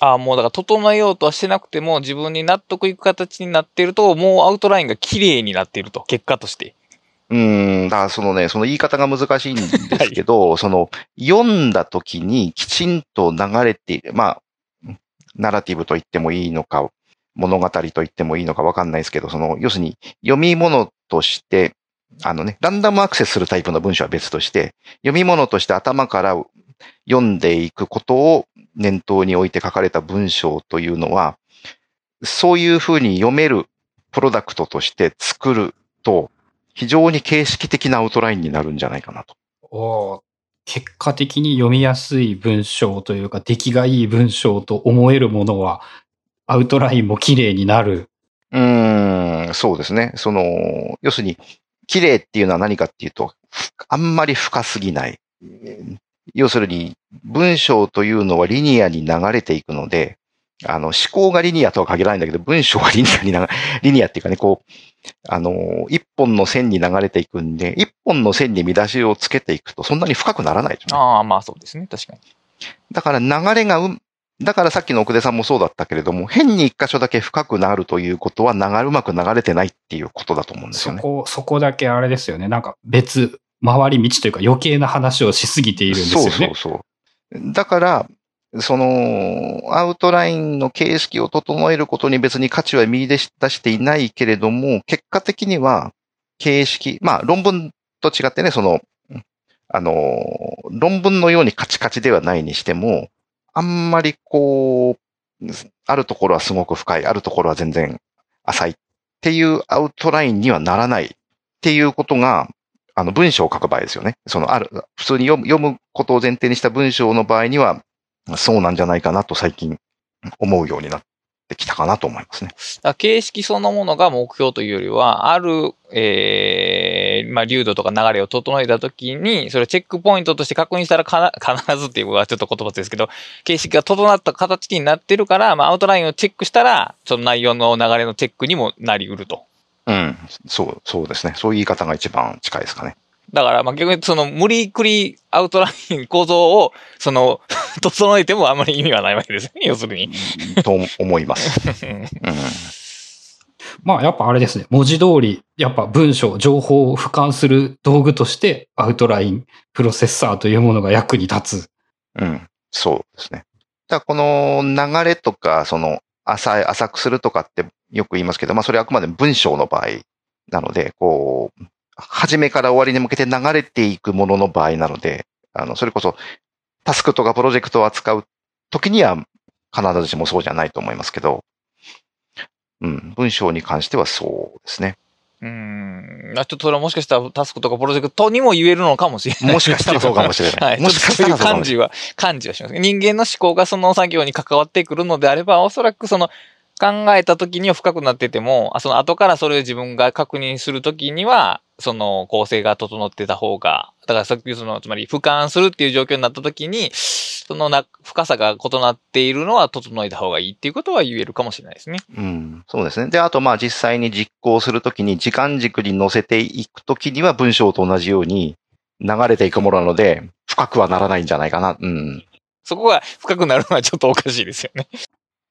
ああ、もうだから整えようとはしてなくても自分に納得いく形になっていると、もうアウトラインが綺麗になっていると、結果として。うん、だからそのね、その言い方が難しいんですけど、はい、その、読んだ時にきちんと流れて、まあ、ナラティブと言ってもいいのか、物語と言ってもいいのかわかんないですけど、その、要するに、読み物として、あのね、ランダムアクセスするタイプの文章は別として、読み物として頭から読んでいくことを念頭に置いて書かれた文章というのは、そういうふうに読めるプロダクトとして作ると、非常に形式的なアウトラインになるんじゃないかなと。おー結果的に読みやすい文章というか、出来がいい文章と思えるものは、アウトラインも綺麗になる。うーん、そうですね。その、要するに、綺麗っていうのは何かっていうと、あんまり深すぎない。要するに、文章というのはリニアに流れていくので、あの、思考がリニアとは限らないんだけど、文章がリニアに流れ、リニアっていうかね、こう、あの、一本の線に流れていくんで、一本の線に見出しをつけていくと、そんなに深くならないですね。ああ、まあそうですね。確かに。だから流れがう、だからさっきの奥出さんもそうだったけれども、変に一箇所だけ深くなるということは、流れ、うまく流れてないっていうことだと思うんですよね。そこ、そこだけあれですよね。なんか別、回り道というか余計な話をしすぎているんですよね。そうそうそう。だから、その、アウトラインの形式を整えることに別に価値は見出し出していないけれども、結果的には形式、まあ論文と違ってね、その、あの、論文のようにカチカチではないにしても、あんまりこう、あるところはすごく深い、あるところは全然浅いっていうアウトラインにはならないっていうことが、あの文章を書く場合ですよね。そのある、普通に読む読むことを前提にした文章の場合には、そうなんじゃないかなと最近思うようになってきたかなと思いますね。形式そのものが目標というよりは、ある、えー、まあ、流度とか流れを整えたときに、それをチェックポイントとして確認したらかな 必ずっていうのはちょっと言葉ですけど、形式が整った形になってるから、まあ、アウトラインをチェックしたら、その内容の流れのチェックにもなり得ると。うん。そう、そうですね。そういう言い方が一番近いですかね。だから、まあ、逆にその無理くりアウトライン構造を、その、整えてもあんまり意味はないわけですね。要するに。と思います。まあやっぱあれですね。文字通り、やっぱ文章、情報を俯瞰する道具として、アウトライン、プロセッサーというものが役に立つ。うん。そうですね。だからこの流れとか、その、浅い、浅くするとかってよく言いますけど、まあそれはあくまで文章の場合なので、こう、初めから終わりに向けて流れていくものの場合なので、あの、それこそ、タスクとかプロジェクトを扱う時には必ずしもそうじゃないと思いますけど、うん、文章に関してはそうですね。うーん。あちょっとそれはもしかしたらタスクとかプロジェクトにも言えるのかもしれない。もしかしたらそうかもしれない。はい。もしかしたらそうかもしれない。ちょっとそういう感じは、感じはします。人間の思考がその作業に関わってくるのであれば、おそらくその考えた時には深くなってても、あその後からそれを自分が確認する時には、その構成が整ってた方が、だからさっきその、つまり俯瞰するっていう状況になった時に、そのな深さが異なっているのは整えた方がいいっていうことは言えるかもしれないですね。うん、そうですね。で、あと、まあ、実際に実行するときに、時間軸に乗せていくときには、文章と同じように流れていくものなので、深くはならないんじゃないかな。うん。そこが深くなるのはちょっとおかしいですよね。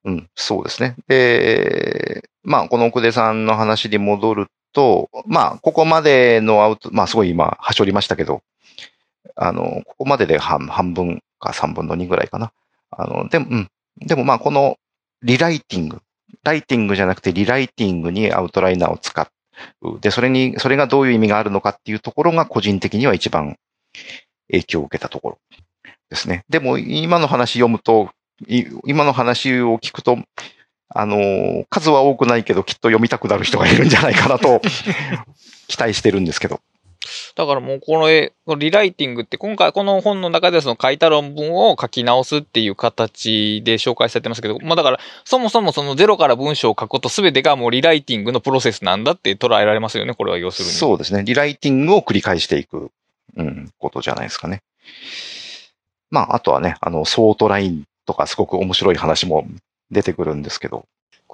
うん、そうですね。で、まあ、この奥出さんの話に戻ると、まあ、ここまでのアウト、まあ、すごい今、はしょりましたけど、あの、ここまでで半半分か3分の2ぐらいかな。あの、でも、うん。でもまあ、このリライティング、ライティングじゃなくてリライティングにアウトライナーを使う。で、それに、それがどういう意味があるのかっていうところが個人的には一番影響を受けたところですね。でも、今の話読むと、今の話を聞くと、あの、数は多くないけど、きっと読みたくなる人がいるんじゃないかなと、期待してるんですけど。だからもうこの絵、このリライティングって今回この本の中ではその書いた論文を書き直すっていう形で紹介されてますけど、まあだからそもそもそのゼロから文章を書くこと全てがもうリライティングのプロセスなんだって捉えられますよね、これは要するに。そうですね。リライティングを繰り返していく、うん、ことじゃないですかね。まあ、あとはね、あの、ソートラインとかすごく面白い話も出てくるんですけど、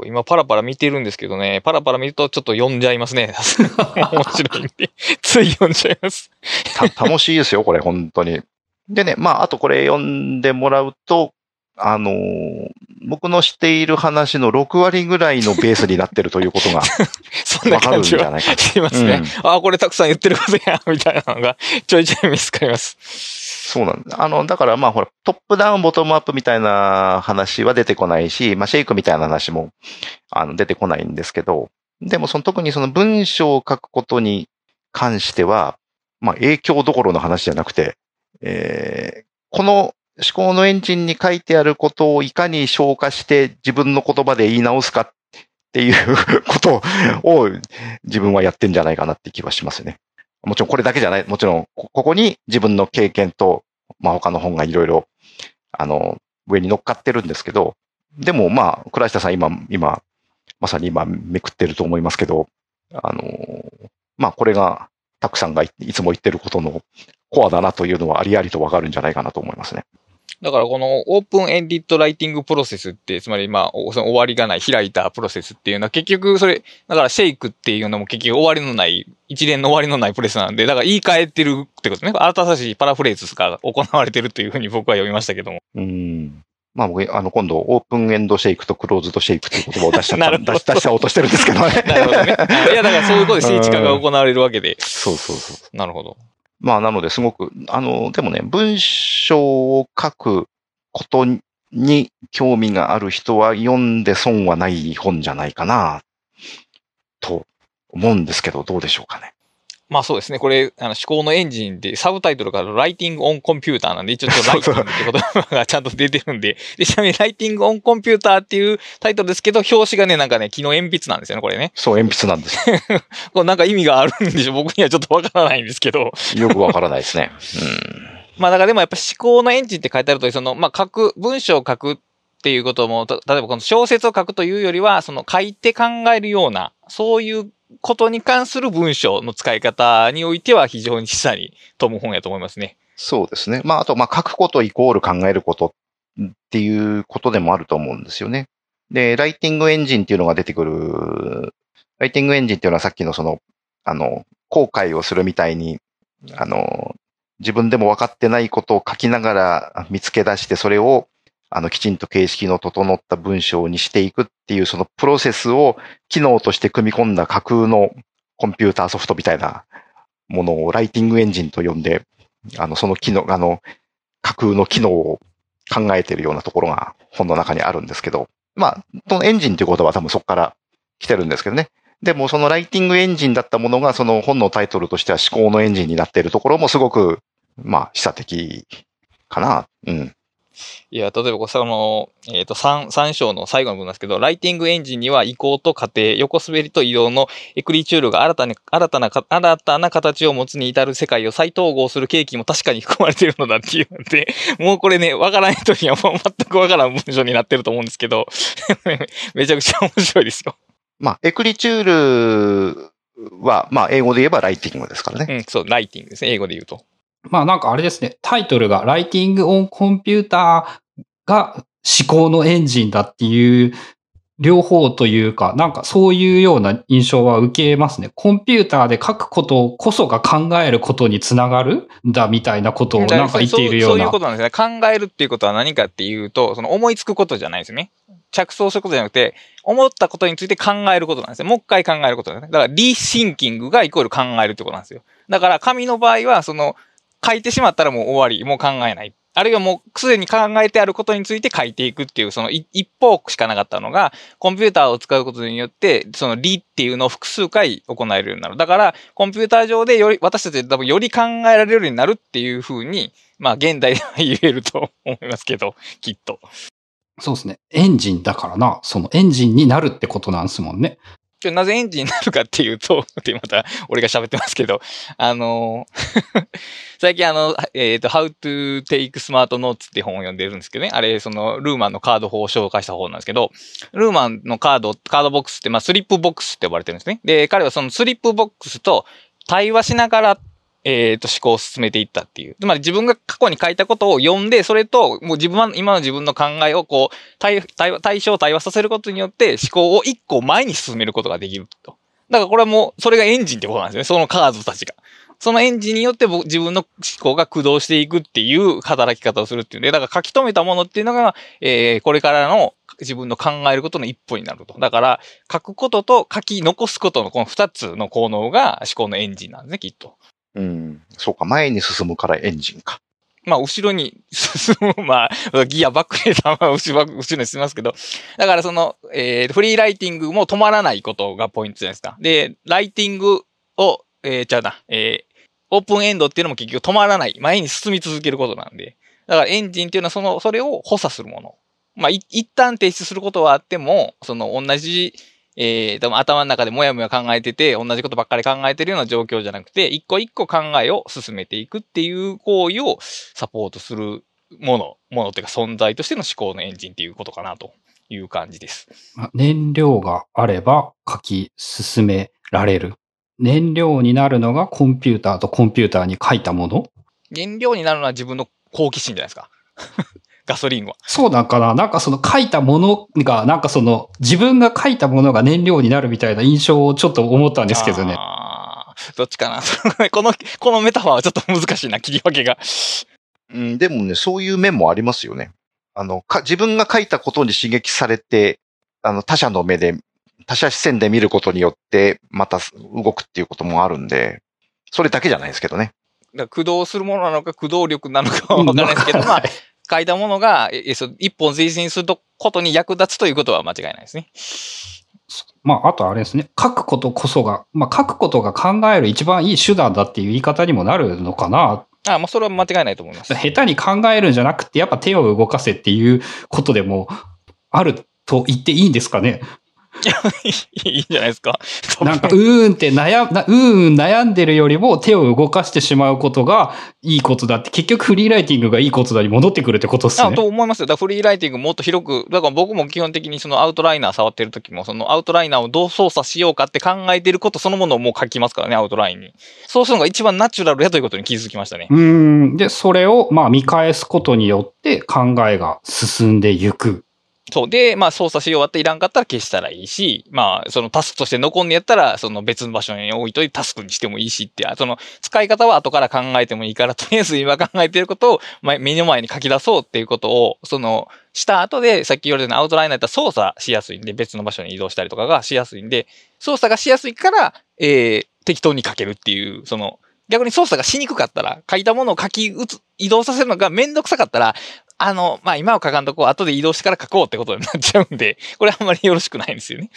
今パラパラ見てるんですけどね、パラパラ見るとちょっと読んじゃいますね。面白いんで、つい読んじゃいます。た、楽しいですよ、これ、本当に。でね、まあ、あとこれ読んでもらうと、あのー僕の知っている話の6割ぐらいのベースになってるということが そんなわかるん感じはじゃないかと。しますね。ああ、これたくさん言ってることや、みたいなのがちょいちょい見つかります。そうなんだ。あの、だからまあほら、トップダウン、ボトムアップみたいな話は出てこないし、まあシェイクみたいな話も、あの、出てこないんですけど、でもその特にその文章を書くことに関しては、まあ影響どころの話じゃなくて、えー、この思考のエンジンに書いてあることをいかに消化して自分の言葉で言い直すかっていうことを自分はやってんじゃないかなって気はしますね。もちろんこれだけじゃない。もちろん、ここに自分の経験と、まあ他の本がいろいろ、あの、上に乗っかってるんですけど、でもまあ、倉下さん今、今、まさに今めくってると思いますけど、あの、まあこれが、たくさんがいつも言ってることのコアだなというのはありありとわかるんじゃないかなと思いますね。だからこのオープンエンディットライティングプロセスって、つまりまあ、その終わりがない開いたプロセスっていうのは結局それ、だからシェイクっていうのも結局終わりのない、一連の終わりのないプレスなんで、だから言い換えてるってことね。新しいパラフレーズが行われてるというふうに僕は読みましたけども。うん。まあ僕、あの、今度、オープンエンドシェイクとクローズドシェイクっていう言葉を出しちゃった出し、出しちゃおうとしてるんですけどね。なるほどね。いや、だからそういうことで聖地化が行われるわけで。そうそうそう。なるほど。まあ、なのですごく、あの、でもね、文章を書くことに興味がある人は読んで損はない本じゃないかな、と思うんですけど、どうでしょうかね。まあそうですね。これ、あの思考のエンジンで、サブタイトルからライティングオンコンピューターなんで、一応ちょっとライティングって言葉がちゃんと出てるんで、で、ちなみにライティングオンコンピューターっていうタイトルですけど、表紙がね、なんかね、昨日鉛筆なんですよね、これね。そう、鉛筆なんです。これなんか意味があるんでしょ僕にはちょっとわからないんですけど。よくわからないですね。うん。まあだからでもやっぱ思考のエンジンって書いてあるとその、まあ書く、文章を書くっていうことも、例えばこの小説を書くというよりは、その書いて考えるような、そういうことに関する文章の使い方においては非常に示唆に富む本やと思いますね。そうですね。まあ、あと、まあ、書くことイコール考えることっていうことでもあると思うんですよね。で、ライティングエンジンっていうのが出てくる、ライティングエンジンっていうのはさっきのその、あの、後悔をするみたいに、あの、自分でも分かってないことを書きながら見つけ出して、それをあの、きちんと形式の整った文章にしていくっていう、そのプロセスを機能として組み込んだ架空のコンピューターソフトみたいなものをライティングエンジンと呼んで、あの、その機能、あの、架空の機能を考えているようなところが本の中にあるんですけど、まあ、そのエンジンということは多分そこから来てるんですけどね。でもそのライティングエンジンだったものがその本のタイトルとしては思考のエンジンになっているところもすごく、まあ、示唆的かな。うん。いや、例えば、その、えっ、ー、と、3、3章の最後の部分なんですけど、ライティングエンジンには移行と過程、横滑りと移動のエクリチュールが新たに、新たな、新たな形を持つに至る世界を再統合する契機も確かに含まれているのだっていうので、もうこれね、わからない人にはもう全くわからん文章になってると思うんですけど、めちゃくちゃ面白いですよ。まあ、エクリチュールは、まあ、英語で言えばライティングですからね。うん、そう、ライティングですね。英語で言うと。まあなんかあれですね、タイトルがライティングオンコンピューターが思考のエンジンだっていう、両方というか、なんかそういうような印象は受けますね。コンピューターで書くことこそが考えることにつながるんだみたいなことをなんか言っているような。そういうことなんですね。考えるっていうことは何かっていうと、その思いつくことじゃないですね。着想することじゃなくて、思ったことについて考えることなんですね。もう一回考えることなんですね。だからリシンキングがイコール考えるってことなんですよ。だから紙の場合は、その書いてしまったらもう終わり、もう考えない。あるいはもうすでに考えてあることについて書いていくっていう、その一方しかなかったのが、コンピューターを使うことによって、その理っていうのを複数回行えるようになる。だから、コンピューター上でより、私たち多分より考えられるようになるっていうふうに、まあ現代では言えると思いますけど、きっと。そうですね。エンジンだからな、そのエンジンになるってことなんですもんね。なぜエンジンになるかっていうと、ってまた俺が喋ってますけど、あの 最近あの、えっ、ー、と、How to Take Smart Notes って本を読んでるんですけどね、あれ、その、ルーマンのカード法を紹介した方なんですけど、ルーマンのカード、カードボックスって、まあ、 slip box って呼ばれてるんですね。で、彼はその slip box と対話しながらえっ、ー、と、思考を進めていったっていう。つまり自分が過去に書いたことを読んで、それと、もう自分は、今の自分の考えをこう、対、対、対象を対話させることによって、思考を一個前に進めることができると。だからこれはもう、それがエンジンってことなんですね。そのカードたちが。そのエンジンによって僕自分の思考が駆動していくっていう働き方をするっていうんで、だから書き留めたものっていうのが、えー、これからの自分の考えることの一歩になると。だから、書くことと書き残すことのこの二つの効能が思考のエンジンなんですね、きっと。うん。そうか、前に進むからエンジンか。まあ、後ろに進む、まあ、ギアバックレーターは後ろ後ろに進みますけど、だからその、えー、フリーライティングも止まらないことがポイントじゃないですか。で、ライティングを、えー、ちゃうな、えー、オープンエンドっていうのも結局止まらない。前に進み続けることなんで。だからエンジンっていうのはその、それを補佐するもの。まあ、一旦停止することはあっても、その同じえー、でも頭の中でもやもや考えてて、同じことばっかり考えてるような状況じゃなくて、一個一個考えを進めていくっていう行為をサポートするもの、ものっていうか存在としての思考のエンジンっていうことかなという感じです。燃料があれば書き進められる。燃料になるのがコンピューターとコンピューターに書いたもの燃料になるのは自分の好奇心じゃないですか。ガソリンは。そうなんかななんかその書いたものが、なんかその自分が書いたものが燃料になるみたいな印象をちょっと思ったんですけどね。どっちかな この、このメタファーはちょっと難しいな、切り分けが。うん、でもね、そういう面もありますよね。あの、か、自分が書いたことに刺激されて、あの、他者の目で、他者視線で見ることによって、また動くっていうこともあるんで、それだけじゃないですけどね。駆動するものなのか、駆動力なのかはわからないですけど、まあ、書いたものが、えそ一本推進することに役立つということは間違いないですね。まあ、あとあれですね。書くことこそが、まあ、書くことが考える一番いい手段だっていう言い方にもなるのかな。あまあ、それは間違いないと思います。下手に考えるんじゃなくて、やっぱ手を動かせっていうことでもあると言っていいんですかね。いいんじゃないですか。なんか、うーんって悩、なうーん悩んでるよりも手を動かしてしまうことがいいことだって、結局フリーライティングがいいことだに戻ってくるってことっすね。あと思いますよ。だフリーライティングもっと広く、だから僕も基本的にそのアウトライナー触ってる時も、そのアウトライナーをどう操作しようかって考えてることそのものをもう書きますからね、アウトラインに。そうするのが一番ナチュラルやということに気づきましたね。うん。で、それをまあ見返すことによって考えが進んでいく。そう。で、まあ操作し終わっていらんかったら消したらいいし、まあそのタスクとして残んでやったら、その別の場所に置いといてタスクにしてもいいしって、その使い方は後から考えてもいいから、とりあえず今考えてることをま目の前に書き出そうっていうことを、その、した後で、さっき言われたようにアウトラインだったら操作しやすいんで、別の場所に移動したりとかがしやすいんで、操作がしやすいから、えー、適当に書けるっていう、その、逆に操作がしにくかったら、書いたものを書き移、移動させるのがめんどくさかったら、あの、まあ、今は書かんとこう、後で移動してから書こうってことになっちゃうんで、これあんまりよろしくないんですよね。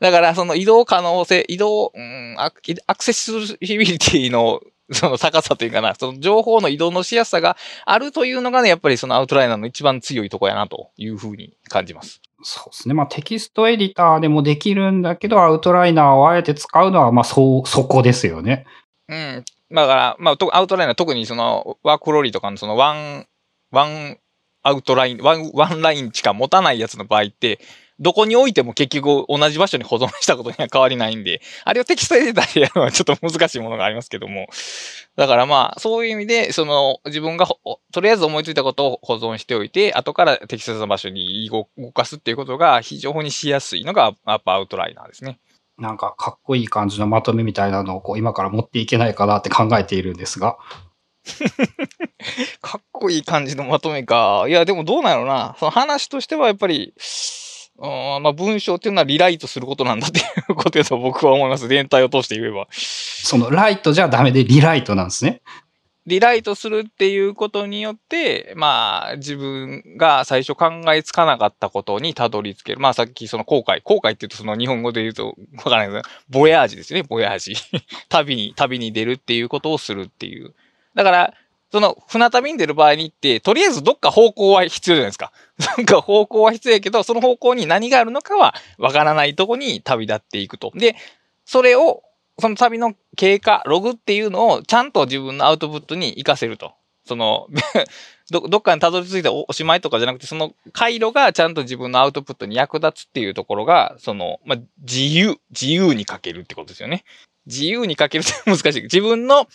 だから、その移動可能性、移動、うん、アクセシビリティのその高さというかな、その情報の移動のしやすさがあるというのがね、やっぱりそのアウトライナーの一番強いとこやなというふうに感じます。そうですね。まあテキストエディターでもできるんだけど、アウトライナーをあえて使うのは、まあそう、そこですよね。うん。だから、まあ、アウトライナー特にその WorkFlowy とかのそのワン、ワンアウトライン、ワン、ワンラインしか持たないやつの場合って、どこに置いても結局同じ場所に保存したことには変わりないんで、あれをテキストエディタでやるのはちょっと難しいものがありますけども。だからまあ、そういう意味で、その、自分がとりあえず思いついたことを保存しておいて、後から適切な場所に動かすっていうことが非常にしやすいのが、やっぱアウトライナーですね。なんかかっこいい感じのまとめみたいなのをこう今から持っていけないかなって考えているんですが。かっこいい感じのまとめか。いや、でもどうなのな。その話としてはやっぱり、うんまあ、文章っていうのはリライトすることなんだっていうことだと僕は思います。全体を通して言えば。そのライトじゃダメでリライトなんですね。リライトするっていうことによって、まあ、自分が最初考えつかなかったことにたどり着ける。まあ、さっきその後悔。後悔って言うとその日本語で言うとわからないけど、ボヤージですよね、ボヤージ。旅に、旅に出るっていうことをするっていう。だから、その船旅に出る場合に行って、とりあえずどっか方向は必要じゃないですか。どっか方向は必要やけど、その方向に何があるのかはわからないとこに旅立っていくと。で、それをその旅の経過、ログっていうのをちゃんと自分のアウトプットに活かせると。その ど、どっかにたどり着いておしまいとかじゃなくて、その回路がちゃんと自分のアウトプットに役立つっていうところが、その、まあ、自由、自由に書けるってことですよね。自由に書けるって難しい。自分の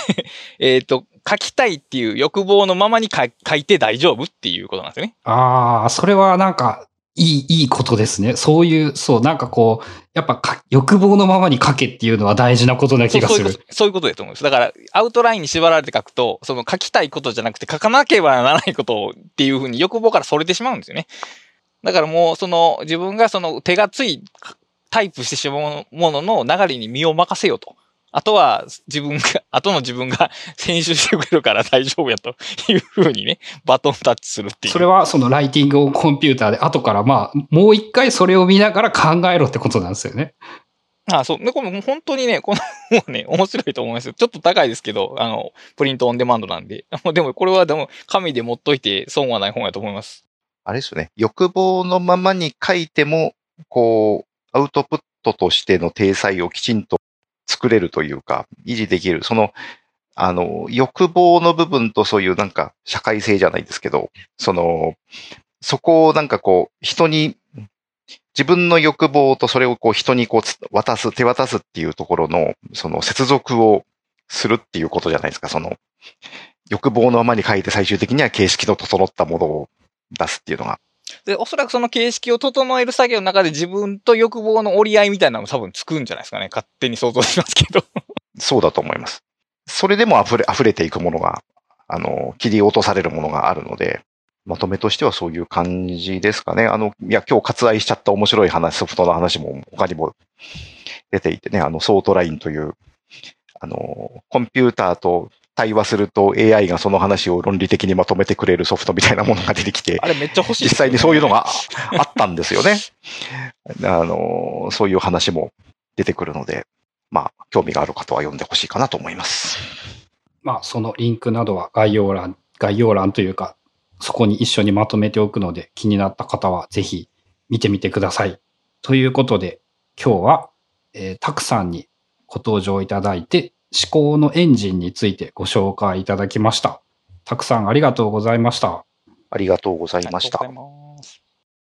えっと、書きたいっていう欲望のままに書いて大丈夫っていうことなんですよね。ああ、それはなんか、いい、いいことですね。そういう、そう、なんかこう、やっぱ欲望のままに書けっていうのは大事なことな気がする。そういうことだと思うんです。だから、アウトラインに縛られて書くと、その書きたいことじゃなくて書かなければならないことっていうふうに欲望からそれてしまうんですよね。だからもう、その、自分がその手がつい、タイプしてしまうものの流れに身を任せようと。あとは自分が、後の自分が 編集してくれるから大丈夫やというふうにね、バトンタッチするっていう。それはそのライティングをコンピューターで後からまあ、もう一回それを見ながら考えろってことなんですよね。あそう。で、これ本当にね、この 本はね、面白いと思いますよ。ちょっと高いですけど、あの、プリントオンデマンドなんで。でもこれはでも、紙で持っといて損はない本やと思います。あれですよね。欲望のままに書いても、こう、アウトプットとしての体裁をきちんと作れるというか、維持できる。その、あの、欲望の部分とそういうなんか社会性じゃないですけど、その、そこをなんかこう、人に、自分の欲望とそれをこう人にこう渡す、手渡すっていうところの、その接続をするっていうことじゃないですか。その、欲望のままに書いて最終的には形式の整ったものを出すっていうのが。で、おそらくその形式を整える作業の中で自分と欲望の折り合いみたいなのも多分つくんじゃないですかね。勝手に想像しますけど。そうだと思います。それでも溢れ、溢れていくものが、あの、切り落とされるものがあるので、まとめとしてはそういう感じですかね。あの、いや、今日割愛しちゃった面白い話、ソフトの話も他にも出ていてね、あの、ソートラインという、あの、コンピューターと対話すると AI がその話を論理的にまとめてくれるソフトみたいなものが出てきて、あれめっちゃ欲しい、実際にそういうのがあったんですよね。あの、そういう話も出てくるので、まあ、興味がある方は読んでほしいかなと思います。まあ、そのリンクなどは概要欄、概要欄というか、そこに一緒にまとめておくので、気になった方はぜひ見てみてください。ということで、今日は、えーたくさんにご登場いただいて、思考のエンジンについてご紹介いただきました。たくさんありがとうございました。ありがとうございました